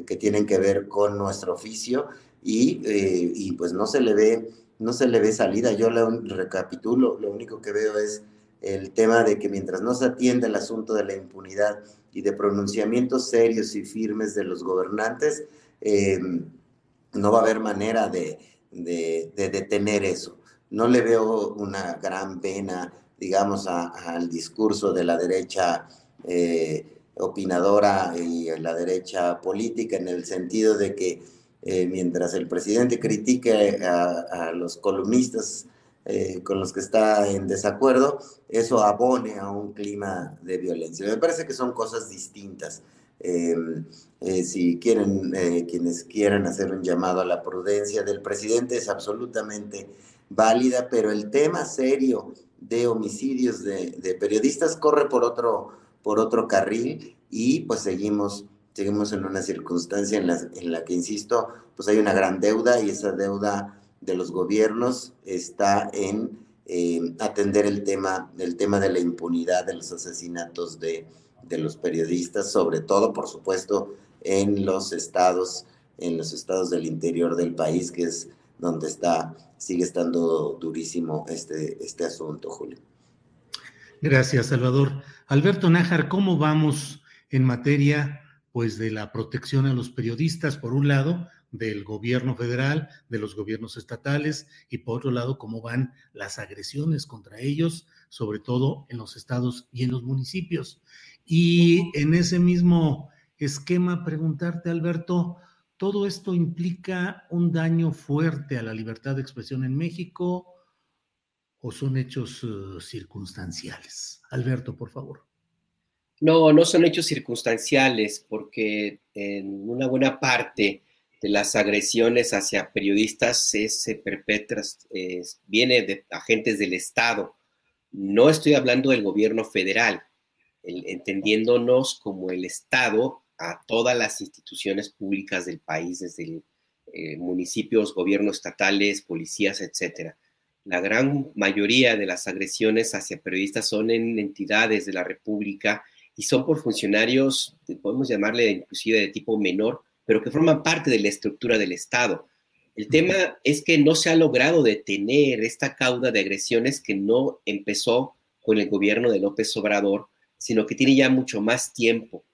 que tienen que ver con nuestro oficio y, eh, y, pues no se le ve no se le ve salida. Yo lo recapitulo, lo único que veo es el tema de que mientras no se atiende el asunto de la impunidad y de pronunciamientos serios y firmes de los gobernantes, eh, no va a haber manera de, detener eso. No le veo una gran pena, digamos, al discurso de la derecha eh, opinadora y la derecha política en el sentido de que eh, mientras el presidente critique a, los columnistas eh, con los que está en desacuerdo, eso abone a un clima de violencia. Me parece que son cosas distintas. Em, eh, si quieren, eh, quienes quieran hacer un llamado a la prudencia del presidente es absolutamente válida, pero el tema serio de homicidios de, periodistas corre por otro, por otro carril y pues seguimos, seguimos en una circunstancia en la, en la que, insisto, pues hay una gran deuda y esa deuda de los gobiernos está en em, atender el tema, el tema de la impunidad de los asesinatos de de los periodistas, sobre todo, por supuesto, en los estados, en los estados del interior del país, que es donde está, sigue estando durísimo este, este asunto, Julio. Gracias, Salvador. Alberto Nájar, ¿cómo vamos en materia pues de la protección a los periodistas, por un lado, del gobierno federal, de los gobiernos estatales, y por otro lado, cómo van las agresiones contra ellos, sobre todo en los estados y en los municipios. Y en ese mismo esquema, preguntarte, Alberto, ¿todo esto implica un daño fuerte a la libertad de expresión en México o son hechos eh, circunstanciales? Alberto, por favor. No, no son hechos circunstanciales porque en una buena parte de las agresiones hacia periodistas se perpetran, viene de agentes del Estado. No estoy hablando del gobierno federal entendiéndonos como el Estado a todas las instituciones públicas del país, desde eh, municipios, gobiernos estatales, policías, etcétera. La gran mayoría de las agresiones hacia periodistas son en entidades de la República y son por funcionarios, podemos llamarle inclusive de tipo menor, pero que forman parte de la estructura del Estado. El tema es que no se ha logrado detener esta cauda de agresiones que no empezó con el gobierno de López Obrador, sino que tiene ya mucho más tiempo.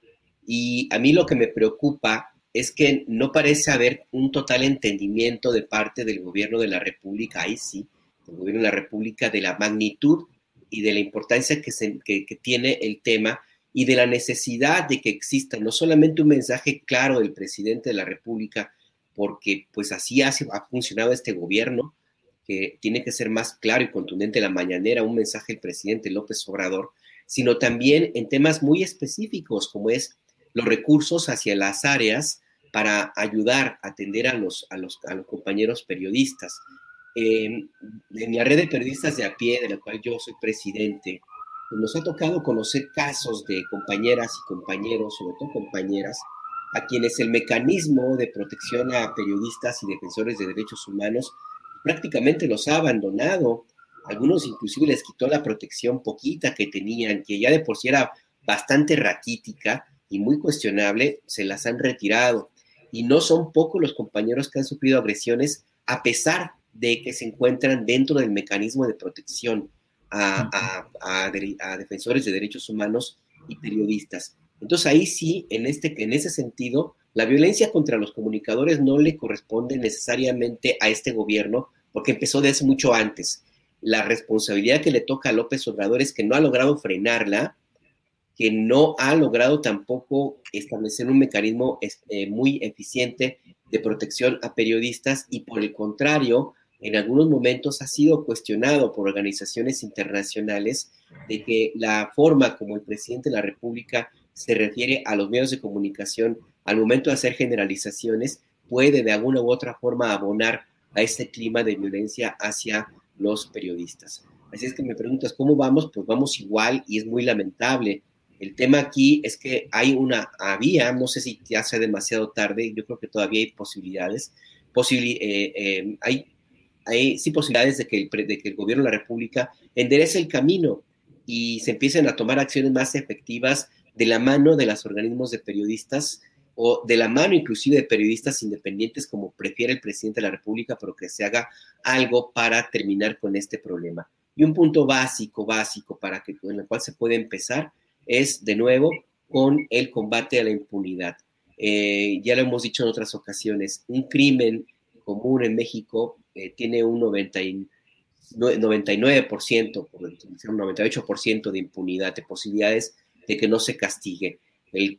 Y a mí lo que me preocupa es que no parece haber un total entendimiento de parte del gobierno de la República, ahí sí, del gobierno de la República, de la magnitud y de la importancia que, se, que, tiene el tema y de la necesidad de que exista no solamente un mensaje claro del presidente de la República, porque pues así ha, ha funcionado este gobierno, que tiene que ser más claro y contundente la mañanera, un mensaje del presidente López Obrador, sino también en temas muy específicos, como es los recursos hacia las áreas para ayudar a atender a los, a los, a los compañeros periodistas. en la red de periodistas de a pie, de la cual yo soy presidente, pues, nos ha tocado conocer casos de compañeras y compañeros, sobre todo compañeras, a quienes el mecanismo de protección a periodistas y defensores de derechos humanos prácticamente los ha abandonado. Algunos inclusive les quitó la protección poquita que tenían, que ya de por sí era bastante raquítica y muy cuestionable, se las han retirado. Y no son pocos los compañeros que han sufrido agresiones a pesar de que se encuentran dentro del mecanismo de protección a, a defensores de derechos humanos y periodistas. Entonces ahí sí, en, este, en ese sentido, la violencia contra los comunicadores no le corresponde necesariamente a este gobierno, porque empezó desde mucho antes. La responsabilidad que le toca a López Obrador es que no ha logrado frenarla, que no ha logrado tampoco establecer un mecanismo este, muy eficiente de protección a periodistas y por el contrario, en algunos momentos ha sido cuestionado por organizaciones internacionales de que la forma como el presidente de la República se refiere a los medios de comunicación al momento de hacer generalizaciones, puede de alguna u otra forma abonar a este clima de violencia hacia los periodistas. Así es que me preguntas, ¿cómo vamos? Pues vamos igual y es muy lamentable. El tema aquí es que hay una, había, no sé si ya sea demasiado tarde, yo creo que todavía hay posibilidades, eh, eh, hay, hay sí posibilidades de que, el, de que el gobierno de la República enderece el camino y se empiecen a tomar acciones más efectivas de la mano de los organismos de periodistas o de la mano inclusive de periodistas independientes como prefiere el presidente de la República, pero que se haga algo para terminar con este problema. Y un punto básico, básico, para que, en el cual se puede empezar es, de nuevo, con el combate a la impunidad. Eh, ya lo hemos dicho en otras ocasiones, un crimen común en México eh, tiene un 99%, por un 98% de impunidad, de posibilidades de que no se castigue.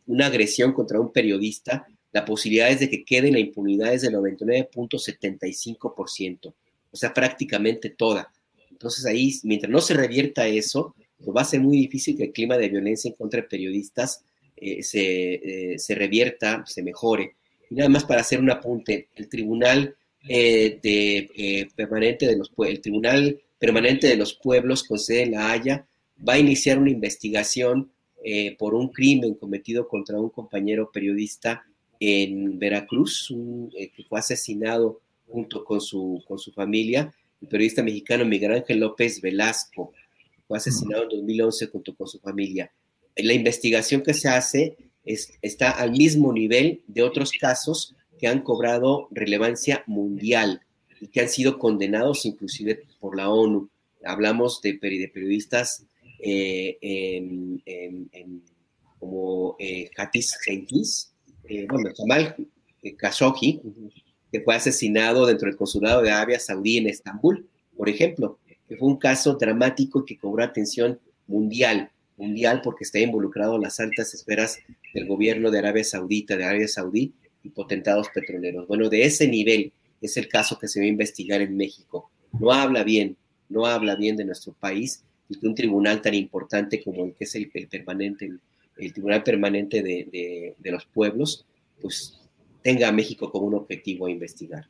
Una agresión contra un periodista, la posibilidad es de que quede en la impunidad es del 99.75%, o sea, prácticamente toda. Entonces ahí, mientras no se revierta eso, pues va a ser muy difícil que el clima de violencia en contra periodistas eh, se, eh, se, revierta, se mejore. Y nada más para hacer un apunte, el Tribunal eh, de, permanente de los el Tribunal Permanente de los Pueblos con sede en La Haya va a iniciar una investigación eh, por un crimen cometido contra un compañero periodista en Veracruz, eh, que fue asesinado junto con su, con su familia, el periodista mexicano Miguel Ángel López Velasco, fue asesinado en 2011 junto con su familia. La investigación que se hace es, está al mismo nivel de otros casos que han cobrado relevancia mundial y que han sido condenados inclusive por la ONU. Hablamos de, de periodistas eh, en, como eh, Hatis eh, bueno, Jamal Khashoggi, que fue asesinado dentro del consulado de Arabia Saudí en Estambul, por ejemplo, que fue un caso dramático que cobró atención mundial, mundial porque está involucrado las altas esferas del gobierno de Arabia Saudita, de Arabia Saudí y potentados petroleros. Bueno, de ese nivel es el caso que se va a investigar en México. No habla bien, no habla bien de nuestro país y que un tribunal tan importante como el que es el, permanente, el, Tribunal Permanente de, los Pueblos, pues tenga a México como un objetivo a investigar.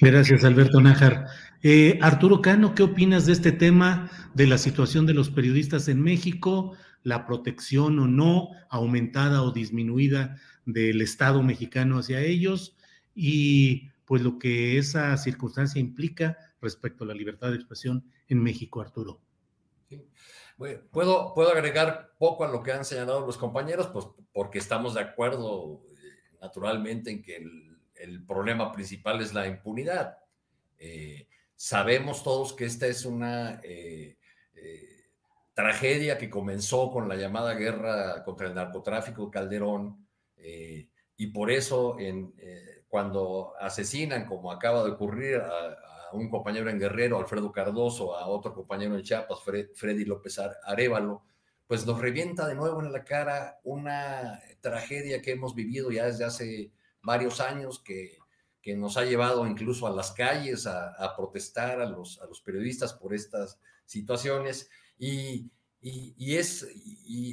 Gracias, Alberto Nájar. Eh, Arturo Cano, ¿qué opinas de este tema de la situación de los periodistas en México, la protección o no, aumentada o disminuida del Estado mexicano hacia ellos y pues lo que esa circunstancia implica respecto a la libertad de expresión en México, Arturo. puedo, puedo agregar poco a lo que han señalado los compañeros, pues porque estamos de acuerdo eh, naturalmente en que el, problema principal es la impunidad. Eh, sabemos todos que esta es una eh, tragedia que comenzó con la llamada guerra contra el narcotráfico de Calderón y por eso cuando asesinan, como acaba de ocurrir a, un compañero en Guerrero, Alfredo Cardoso, a otro compañero en Chiapas, Freddy López Arevalo, pues nos revienta de nuevo en la cara una tragedia que hemos vivido ya desde hace varios años, que, que nos ha llevado incluso a las calles a, protestar a los, a los periodistas por estas situaciones. Y, y, es,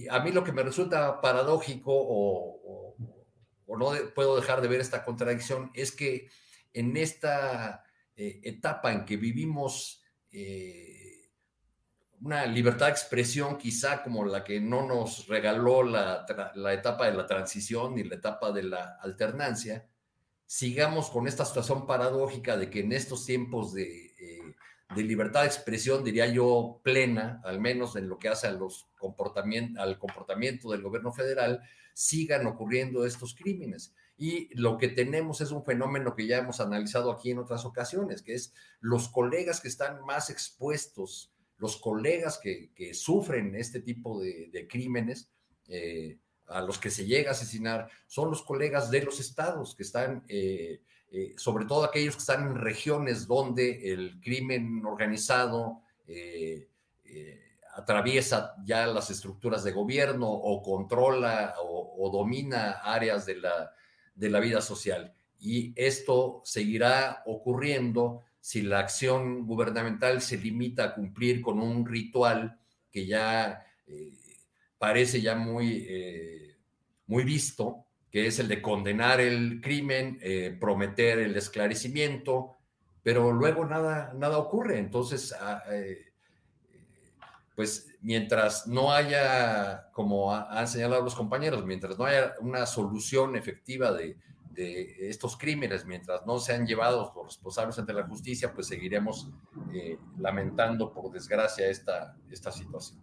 a mí lo que me resulta paradójico o, o no puedo dejar de ver esta contradicción es que en esta eh, etapa en que vivimos eh, una libertad de expresión quizá como la que no nos regaló la, etapa de la transición ni la etapa de la alternancia, sigamos con esta situación paradójica de que en estos tiempos de, eh, libertad de expresión, diría yo, plena, al menos en lo que hace al comportamiento del gobierno federal, sigan ocurriendo estos crímenes. Y lo que tenemos es un fenómeno que ya hemos analizado aquí en otras ocasiones, que es los colegas que están más expuestos, los colegas que, sufren este tipo de, crímenes, eh, a los que se llega a asesinar, son los colegas de los estados que están, eh, eh, sobre todo aquellos que están en regiones donde el crimen organizado atraviesa ya las estructuras de gobierno o controla o domina áreas de la de la vida social. Y esto seguirá ocurriendo si la acción gubernamental se limita a cumplir con un ritual que ya eh, parece ya muy, eh, muy visto, que es el de condenar el crimen, eh, prometer el esclarecimiento, pero luego nada, nada ocurre. Entonces, ah, pues mientras no haya, como han señalado los compañeros, mientras no haya una solución efectiva de, estos crímenes, mientras no sean llevados los responsables ante la justicia, pues seguiremos eh, lamentando, por desgracia, esta, esta situación.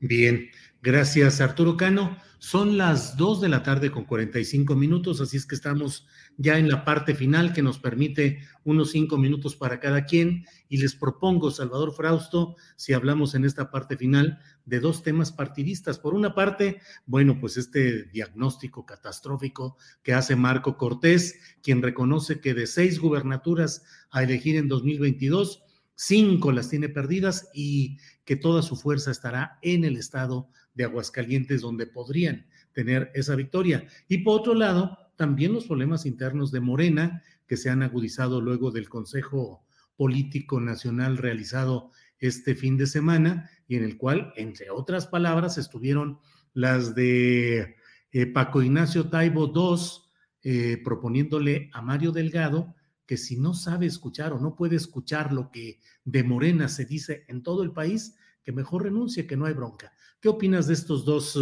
Bien, gracias Arturo Cano. Son las 2 de la tarde con 45 minutos, así es que estamos ya en la parte final que nos permite unos 5 minutos para cada quien y les propongo, Salvador Frausto, si hablamos en esta parte final de dos temas partidistas. Por una parte, bueno, pues este diagnóstico catastrófico que hace Marco Cortés, quien reconoce que de seis gubernaturas a elegir en 2022, cinco las tiene perdidas y que toda su fuerza estará en el estado de Aguascalientes, donde podrían tener esa victoria. Y por otro lado, también los problemas internos de Morena, que se han agudizado luego del Consejo Político Nacional realizado este fin de semana, y en el cual, entre otras palabras, estuvieron las de eh, Paco Ignacio Taibo II, eh, proponiéndole a Mario Delgado que si no sabe escuchar o no puede escuchar lo que de Morena se dice en todo el país, que mejor renuncie, que no hay bronca. ¿Qué opinas de estos dos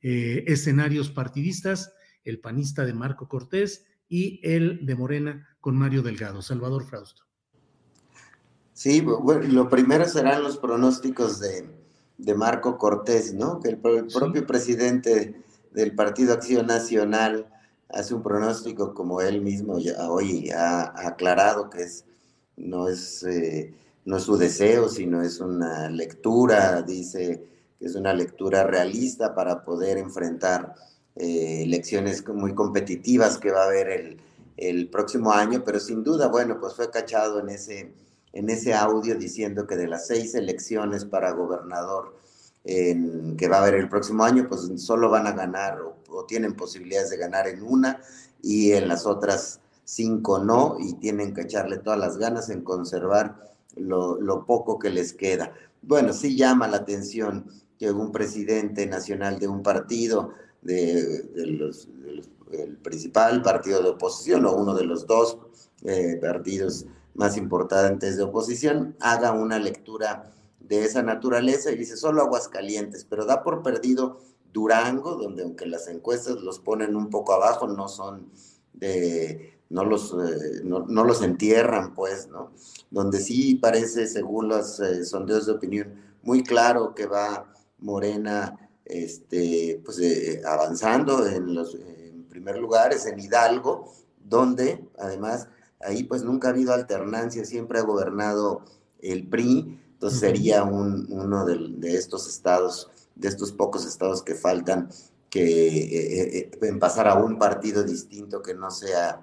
eh, escenarios partidistas? El panista de Marco Cortés y el de Morena con Mario Delgado. Salvador Frausto. Sí, bueno, lo primero serán los pronósticos de, Marco Cortés, ¿no? Que el, propio presidente del Partido Acción Nacional hace un pronóstico como él mismo ya hoy ha, aclarado que es, no, es, eh, no es su deseo, sino es una lectura, dice que es una lectura realista para poder enfrentar eh, elecciones muy competitivas que va a haber el, el, próximo año, pero sin duda, bueno, pues fue cachado en ese, en ese audio diciendo que de las seis elecciones para gobernador que va a haber el próximo año, pues solo van a ganar o, tienen posibilidades de ganar en una y en las otras cinco no y tienen que echarle todas las ganas en conservar lo, lo poco que les queda. Bueno, sí llama la atención que un presidente nacional de un partido, de, los, el principal partido de oposición o uno de los dos eh, partidos más importantes de oposición, haga una lectura de esa naturaleza y dice solo Aguascalientes, pero da por perdido Durango, donde aunque las encuestas los ponen un poco abajo, no son de, no los, eh, no, los entierran, pues, ¿no? Donde sí parece, según los eh, sondeos de opinión, muy claro que va Morena este, pues, eh, avanzando en los en primer lugares, en Hidalgo, donde además ahí pues nunca ha habido alternancia, siempre ha gobernado el PRI, entonces sería un, uno de, estos estados, de estos pocos estados que faltan, que en pasar a un partido distinto que no sea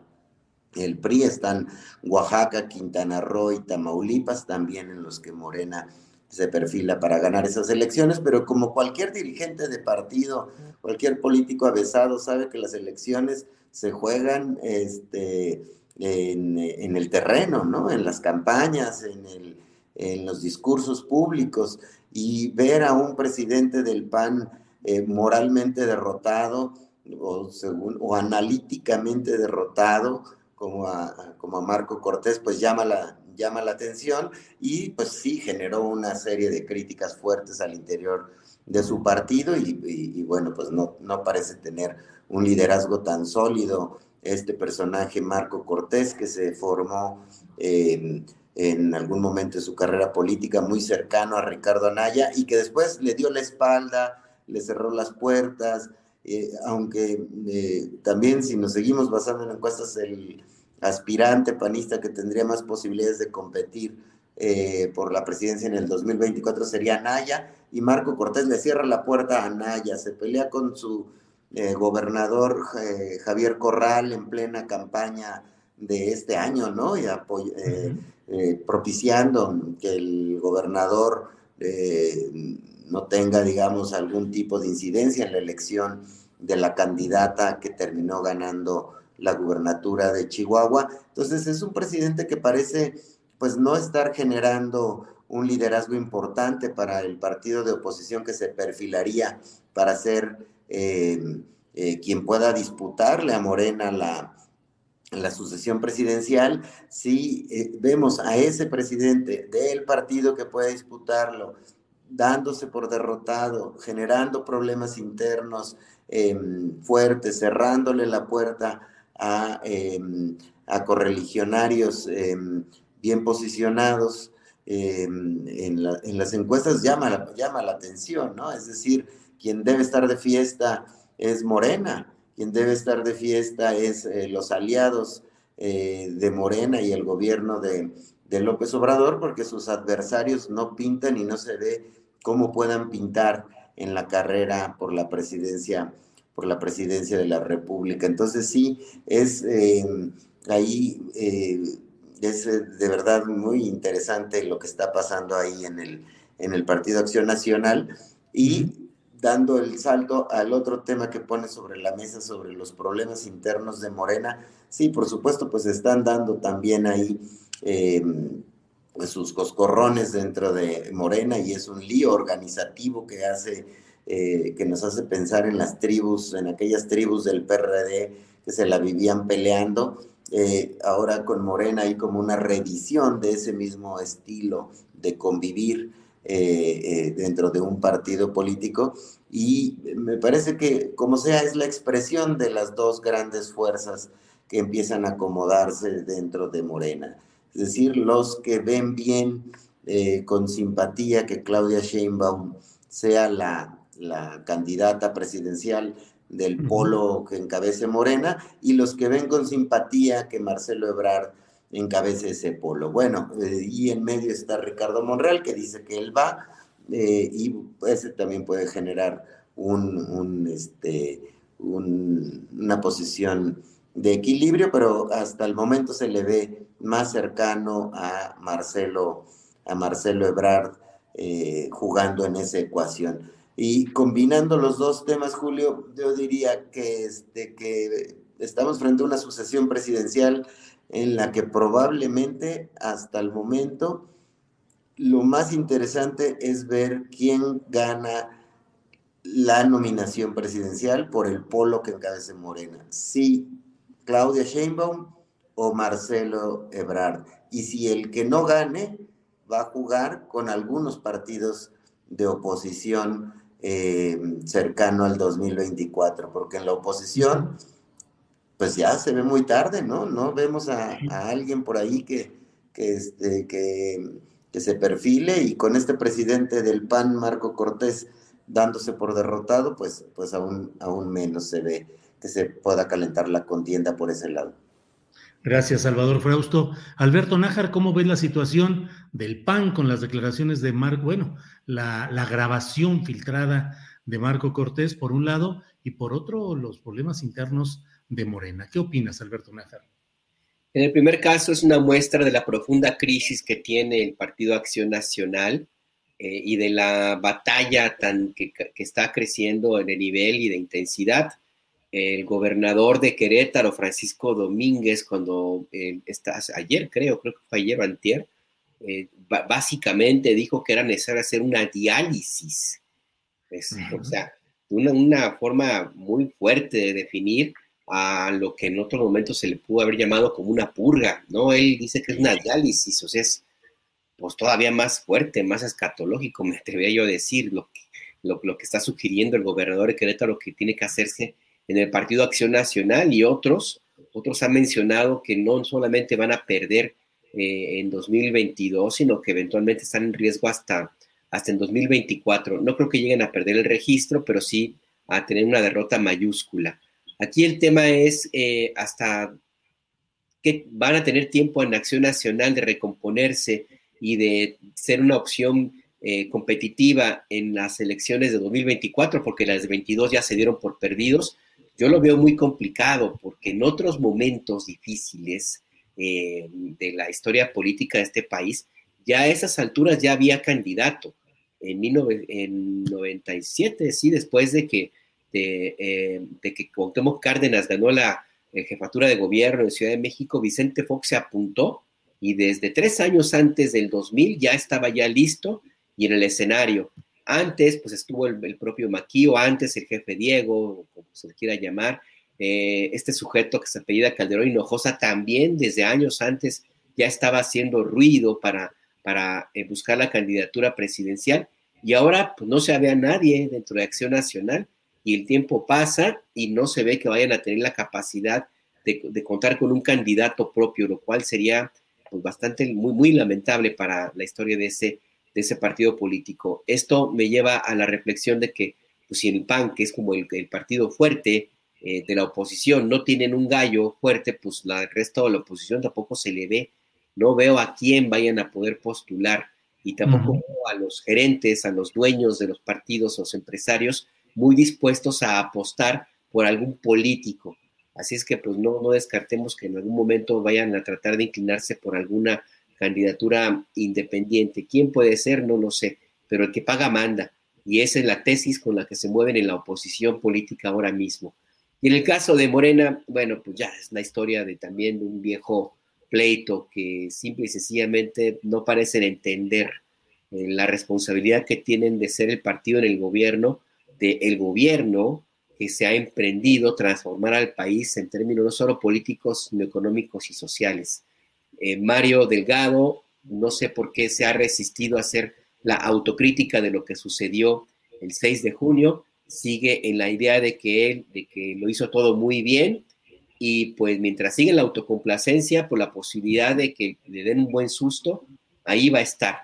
el PRI, están Oaxaca, Quintana Roo y Tamaulipas, también en los que Morena se perfila para ganar esas elecciones, pero como cualquier dirigente de partido, cualquier político avesado sabe que las elecciones se juegan este, en, el terreno, ¿no? En las campañas, en, el, en, los discursos públicos, y ver a un presidente del PAN eh, moralmente derrotado o, según, o analíticamente derrotado, como a, como a Marco Cortés, pues llama la, llama la atención y pues sí generó una serie de críticas fuertes al interior de su partido y, bueno, pues no, no parece tener un liderazgo tan sólido este personaje Marco Cortés que se formó en algún momento de su carrera política muy cercano a Ricardo Anaya y que después le dio la espalda, le cerró las puertas, eh, aunque eh, también si nos seguimos basando en encuestas, el aspirante panista que tendría más posibilidades de competir eh, por la presidencia en el 2024 sería Anaya, y Marco Cortés le cierra la puerta a Anaya, se pelea con su gobernador Javier Corral en plena campaña de este año, ¿no? Y propiciando que el gobernador no tenga, digamos, algún tipo de incidencia en la elección de la candidata que terminó ganando la gubernatura de Chihuahua. Entonces es un presidente que parece pues no estar generando un liderazgo importante para el partido de oposición que se perfilaría para ser eh, eh, quien pueda disputarle a Morena la, la sucesión presidencial. Si eh, vemos a ese presidente del partido que pueda disputarlo, dándose por derrotado, generando problemas internos em, fuertes, cerrándole la puerta a, em, a correligionarios em, bien posicionados en, las encuestas llama la, llama la atención, ¿no? Es decir, quien debe estar de fiesta es Morena, quien debe estar de fiesta es eh, los aliados eh, de Morena y el gobierno de, de López Obrador, porque sus adversarios no pintan y no se ve cómo puedan pintar en la carrera por la presidencia por la presidencia de la República. Entonces sí, es eh, ahí, eh, es eh, de verdad muy interesante lo que está pasando ahí en el, en el Partido Acción Nacional y dando el salto al otro tema que pone sobre la mesa, sobre los problemas internos de Morena, sí, por supuesto, pues están dando también ahí pues, sus coscorrones dentro de Morena y es un lío organizativo que hace, eh, que nos hace pensar en las tribus, en aquellas tribus del PRD que se la vivían peleando. Eh, ahora con Morena hay como una revisión de ese mismo estilo de convivir eh, dentro de un partido político y me parece que como sea es la expresión de las dos grandes fuerzas que empiezan a acomodarse dentro de Morena es decir, los que ven bien con simpatía que Claudia Sheinbaum sea la, candidata presidencial del polo que encabece Morena y los que ven con simpatía que Marcelo Ebrard encabece ese polo. Bueno, eh, y en medio está Ricardo Monreal que dice que él va eh, y ese también puede generar un, este, una posición de equilibrio, pero hasta el momento se le ve más cercano a Marcelo, a Marcelo Ebrard eh, jugando en esa ecuación. Y combinando los dos temas, Julio, yo diría que, este, que estamos frente a una sucesión presidencial en la que probablemente hasta el momento lo más interesante es ver quién gana la nominación presidencial por el polo que encabece Morena. Sí, Claudia Sheinbaum o Marcelo Ebrard. Y si el que no gane va a jugar con algunos partidos de oposición eh, cercano al 2024, porque en la oposición pues ya se ve muy tarde, ¿no? No vemos a, alguien por ahí que, que, este, que, que se perfile y con este presidente del PAN, Marco Cortés, dándose por derrotado, pues, pues aún, aún menos se ve que se pueda calentar la contienda por ese lado. Gracias, Salvador Frausto. Alberto Nájar, ¿cómo ves la situación del PAN con las declaraciones de Marco? Bueno, la, grabación filtrada de Marco Cortés, por un lado, y por otro, los problemas internos de Morena. ¿Qué opinas, Alberto Nájar? En el primer caso, es una muestra de la profunda crisis que tiene el Partido Acción Nacional eh, y de la batalla tan que, que está creciendo en el nivel y de intensidad el gobernador de Querétaro, Francisco Domínguez, cuando eh, ayer creo, creo que fue ayer o antier, eh, básicamente dijo que era necesario hacer una diálisis. O sea, una, una forma muy fuerte de definir a lo que en otro momento se le pudo haber llamado como una purga, ¿no? Él dice que es una diálisis, o sea, es pues todavía más fuerte, más escatológico, [LAUGHS] me atrevería yo a decir, lo que, lo, lo que está sugiriendo el gobernador de Querétaro que tiene que hacerse en el Partido Acción Nacional y otros, otros han mencionado que no solamente van a perder eh, en 2022, sino que eventualmente están en riesgo hasta, hasta en 2024. No creo que lleguen a perder el registro, pero sí a tener una derrota mayúscula. Aquí el tema es eh, hasta que van a tener tiempo en Acción Nacional de recomponerse y de ser una opción eh, competitiva en las elecciones de 2024, porque las de 22 ya se dieron por perdidos yo lo veo muy complicado porque en otros momentos difíciles eh, de la historia política de este país, ya a esas alturas ya había candidato. En, 1997, sí, después de que, de, eh, que Cárdenas ganó la eh, jefatura de gobierno en Ciudad de México, Vicente Fox se apuntó y desde tres años antes del 2000 ya estaba ya listo y en el escenario. Antes, pues estuvo el, propio Maquío, antes el jefe Diego, como se le quiera llamar, eh, este sujeto que se apellida Calderón Hinojosa también desde años antes ya estaba haciendo ruido para, para eh, buscar la candidatura presidencial y ahora pues, no se ve a nadie dentro de Acción Nacional y el tiempo pasa y no se ve que vayan a tener la capacidad de, contar con un candidato propio, lo cual sería pues, bastante, muy, muy lamentable para la historia de ese de ese partido político. Esto me lleva a la reflexión de que pues, si el PAN, que es como el, partido fuerte eh, de la oposición, no tienen un gallo fuerte, pues la, el resto de la oposición tampoco se le ve. No veo a quién vayan a poder postular y tampoco veo a los gerentes, a los dueños de los partidos, los empresarios, muy dispuestos a apostar por algún político. Así es que pues no, no descartemos que en algún momento vayan a tratar de inclinarse por alguna candidatura independiente. ¿Quién puede ser? No lo sé, pero el que paga manda. Y esa es la tesis con la que se mueven en la oposición política ahora mismo. Y en el caso de Morena, bueno, pues ya es la historia de también de un viejo pleito que simple y sencillamente no parecen entender eh, la responsabilidad que tienen de ser el partido en el gobierno, del el gobierno que se ha emprendido transformar al país en términos no solo políticos, sino económicos y sociales. Eh, Mario Delgado, no sé por qué se ha resistido a hacer la autocrítica de lo que sucedió el 6 de junio, sigue en la idea de que él, de que lo hizo todo muy bien y pues mientras sigue la autocomplacencia por la posibilidad de que le den un buen susto, ahí va a estar,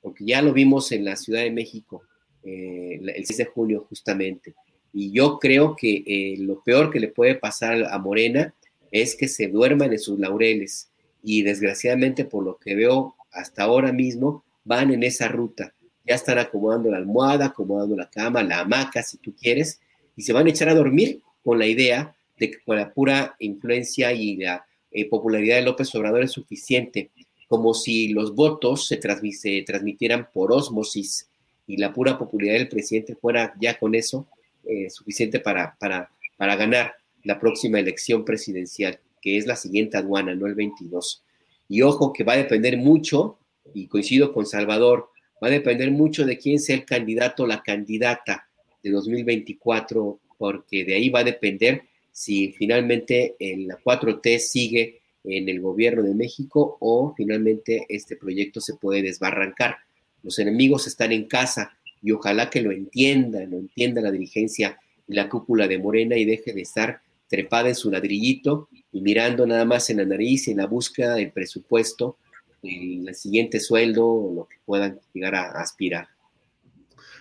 porque ya lo vimos en la Ciudad de México eh, el 6 de junio justamente. Y yo creo que eh, lo peor que le puede pasar a Morena es que se duerman en sus laureles y desgraciadamente por lo que veo hasta ahora mismo van en esa ruta. Ya están acomodando la almohada, acomodando la cama, la hamaca, si tú quieres, y se van a echar a dormir con la idea de que con la pura influencia y la eh, popularidad de López Obrador es suficiente, como si los votos se, transmitieran por osmosis y la pura popularidad del presidente fuera ya con eso eh, suficiente para, para, para ganar la próxima elección presidencial que es la siguiente aduana, no el 22. Y ojo que va a depender mucho, y coincido con Salvador, va a depender mucho de quién sea el candidato o la candidata de 2024, porque de ahí va a depender si finalmente la 4T sigue en el gobierno de México o finalmente este proyecto se puede desbarrancar. Los enemigos están en casa y ojalá que lo entienda, lo entienda la dirigencia y la cúpula de Morena y deje de estar trepada en su ladrillito y mirando nada más en la nariz en la búsqueda del presupuesto, el, siguiente sueldo o lo que puedan llegar a, aspirar.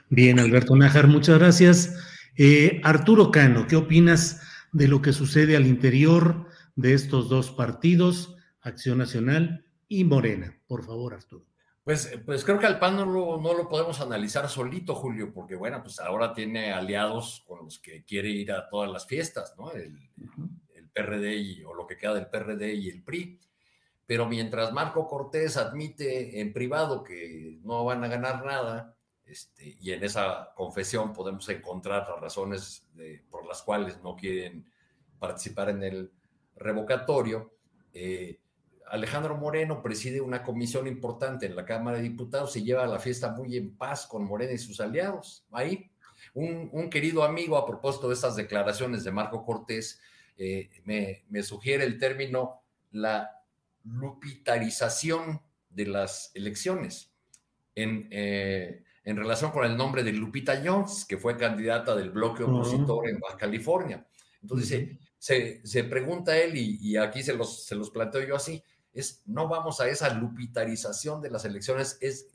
Bien, Alberto Nájar, muchas gracias. Eh, Arturo Cano, ¿qué opinas de lo que sucede al interior de estos dos partidos, Acción Nacional y Morena? Por favor, Arturo. Pues, pues creo que al PAN no lo, no lo podemos analizar solito, Julio, porque bueno, pues ahora tiene aliados con los que quiere ir a todas las fiestas, ¿no? El, el PRD o lo que queda del PRD y el PRI. Pero mientras Marco Cortés admite en privado que no van a ganar nada, este, y en esa confesión podemos encontrar las razones por las cuales no quieren participar en el revocatorio, eh, Alejandro Moreno preside una comisión importante en la Cámara de Diputados y lleva la fiesta muy en paz con Moreno y sus aliados. Ahí, un, querido amigo, a propósito de estas declaraciones de Marco Cortés, eh, me, sugiere el término la lupitarización de las elecciones en, eh, en relación con el nombre de Lupita Jones, que fue candidata del bloque opositor en Baja California. Entonces, se, pregunta él, y, y, aquí se los, se los planteo yo así, es no vamos a esa lupitarización de las elecciones. Es,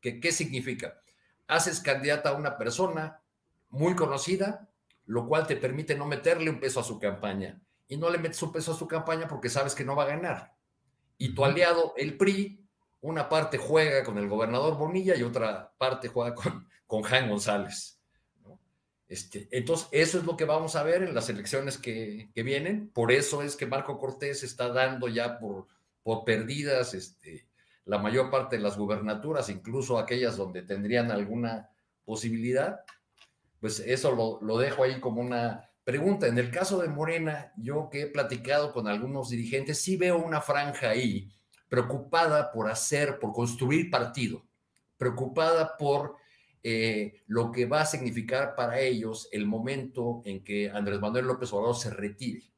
que, ¿Qué significa? Haces candidata a una persona muy conocida, lo cual te permite no meterle un peso a su campaña. Y no le metes un peso a su campaña porque sabes que no va a ganar. Y tu aliado, el PRI, una parte juega con el gobernador Bonilla y otra parte juega con, con Jaime González. Este, entonces, eso es lo que vamos a ver en las elecciones que, que, vienen. Por eso es que Marco Cortés está dando ya por por perdidas este, la mayor parte de las gubernaturas, incluso aquellas donde tendrían alguna posibilidad, pues eso lo, dejo ahí como una pregunta. En el caso de Morena, yo que he platicado con algunos dirigentes, sí veo una franja ahí preocupada por hacer, por construir partido, preocupada por eh, lo que va a significar para ellos el momento en que Andrés Manuel López Obrador se retire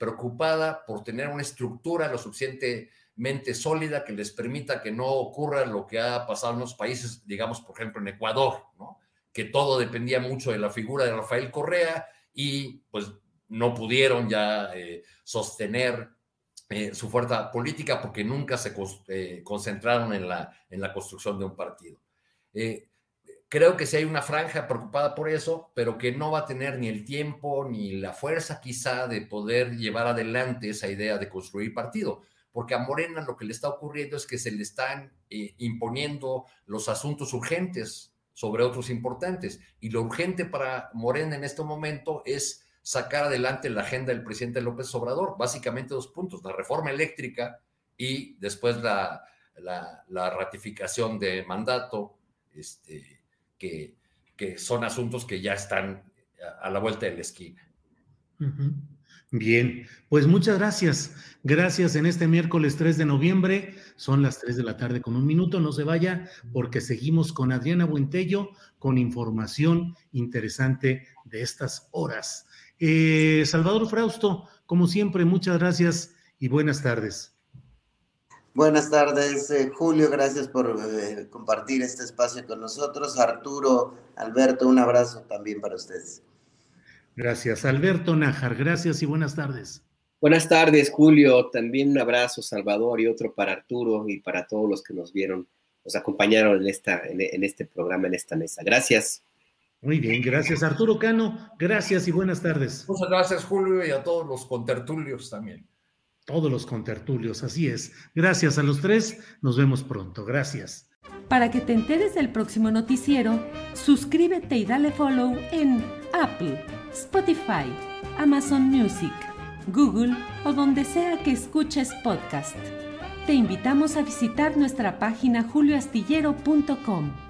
preocupada por tener una estructura lo suficientemente sólida que les permita que no ocurra lo que ha pasado en los países, digamos, por ejemplo, en Ecuador, ¿no? que todo dependía mucho de la figura de Rafael Correa y pues no pudieron ya eh, sostener eh, su fuerza política porque nunca se eh, concentraron en la, en la construcción de un partido. Creo que sí hay una franja preocupada por eso, pero que no va a tener ni el tiempo ni la fuerza quizá de poder llevar adelante esa idea de construir partido, porque a Morena lo que le está ocurriendo es que se le están eh, imponiendo los asuntos urgentes sobre otros importantes. Y lo urgente para Morena en este momento es sacar adelante la agenda del presidente López Obrador, básicamente dos puntos, la reforma eléctrica y después la, la ratificación de mandato. Este, que, son asuntos que ya están a la vuelta de la esquina. Bien, pues muchas gracias. Gracias en este miércoles 3 de noviembre. Son las 3 de la tarde con un minuto. No se vaya porque seguimos con Adriana Buentello con información interesante de estas horas. Eh, Salvador Frausto, como siempre, muchas gracias y buenas tardes. Buenas tardes, eh, Julio. Gracias por eh, compartir este espacio con nosotros. Arturo, Alberto, un abrazo también para ustedes. Gracias. Alberto Nájar, gracias y buenas tardes. Buenas tardes, Julio. También un abrazo, Salvador, y otro para Arturo y para todos los que nos vieron, nos acompañaron en, esta, en este programa, en esta mesa. Gracias. Muy bien, gracias Arturo Cano, gracias y buenas tardes. Muchas gracias Julio y a todos los contertulios también todos los contertulios, así es. Gracias a los tres, nos vemos pronto. Gracias. Para que te enteres del próximo noticiero, suscríbete y dale follow en Apple, Spotify, Amazon Music, Google o donde sea que escuches podcast. Te invitamos a visitar nuestra página julioastillero.com.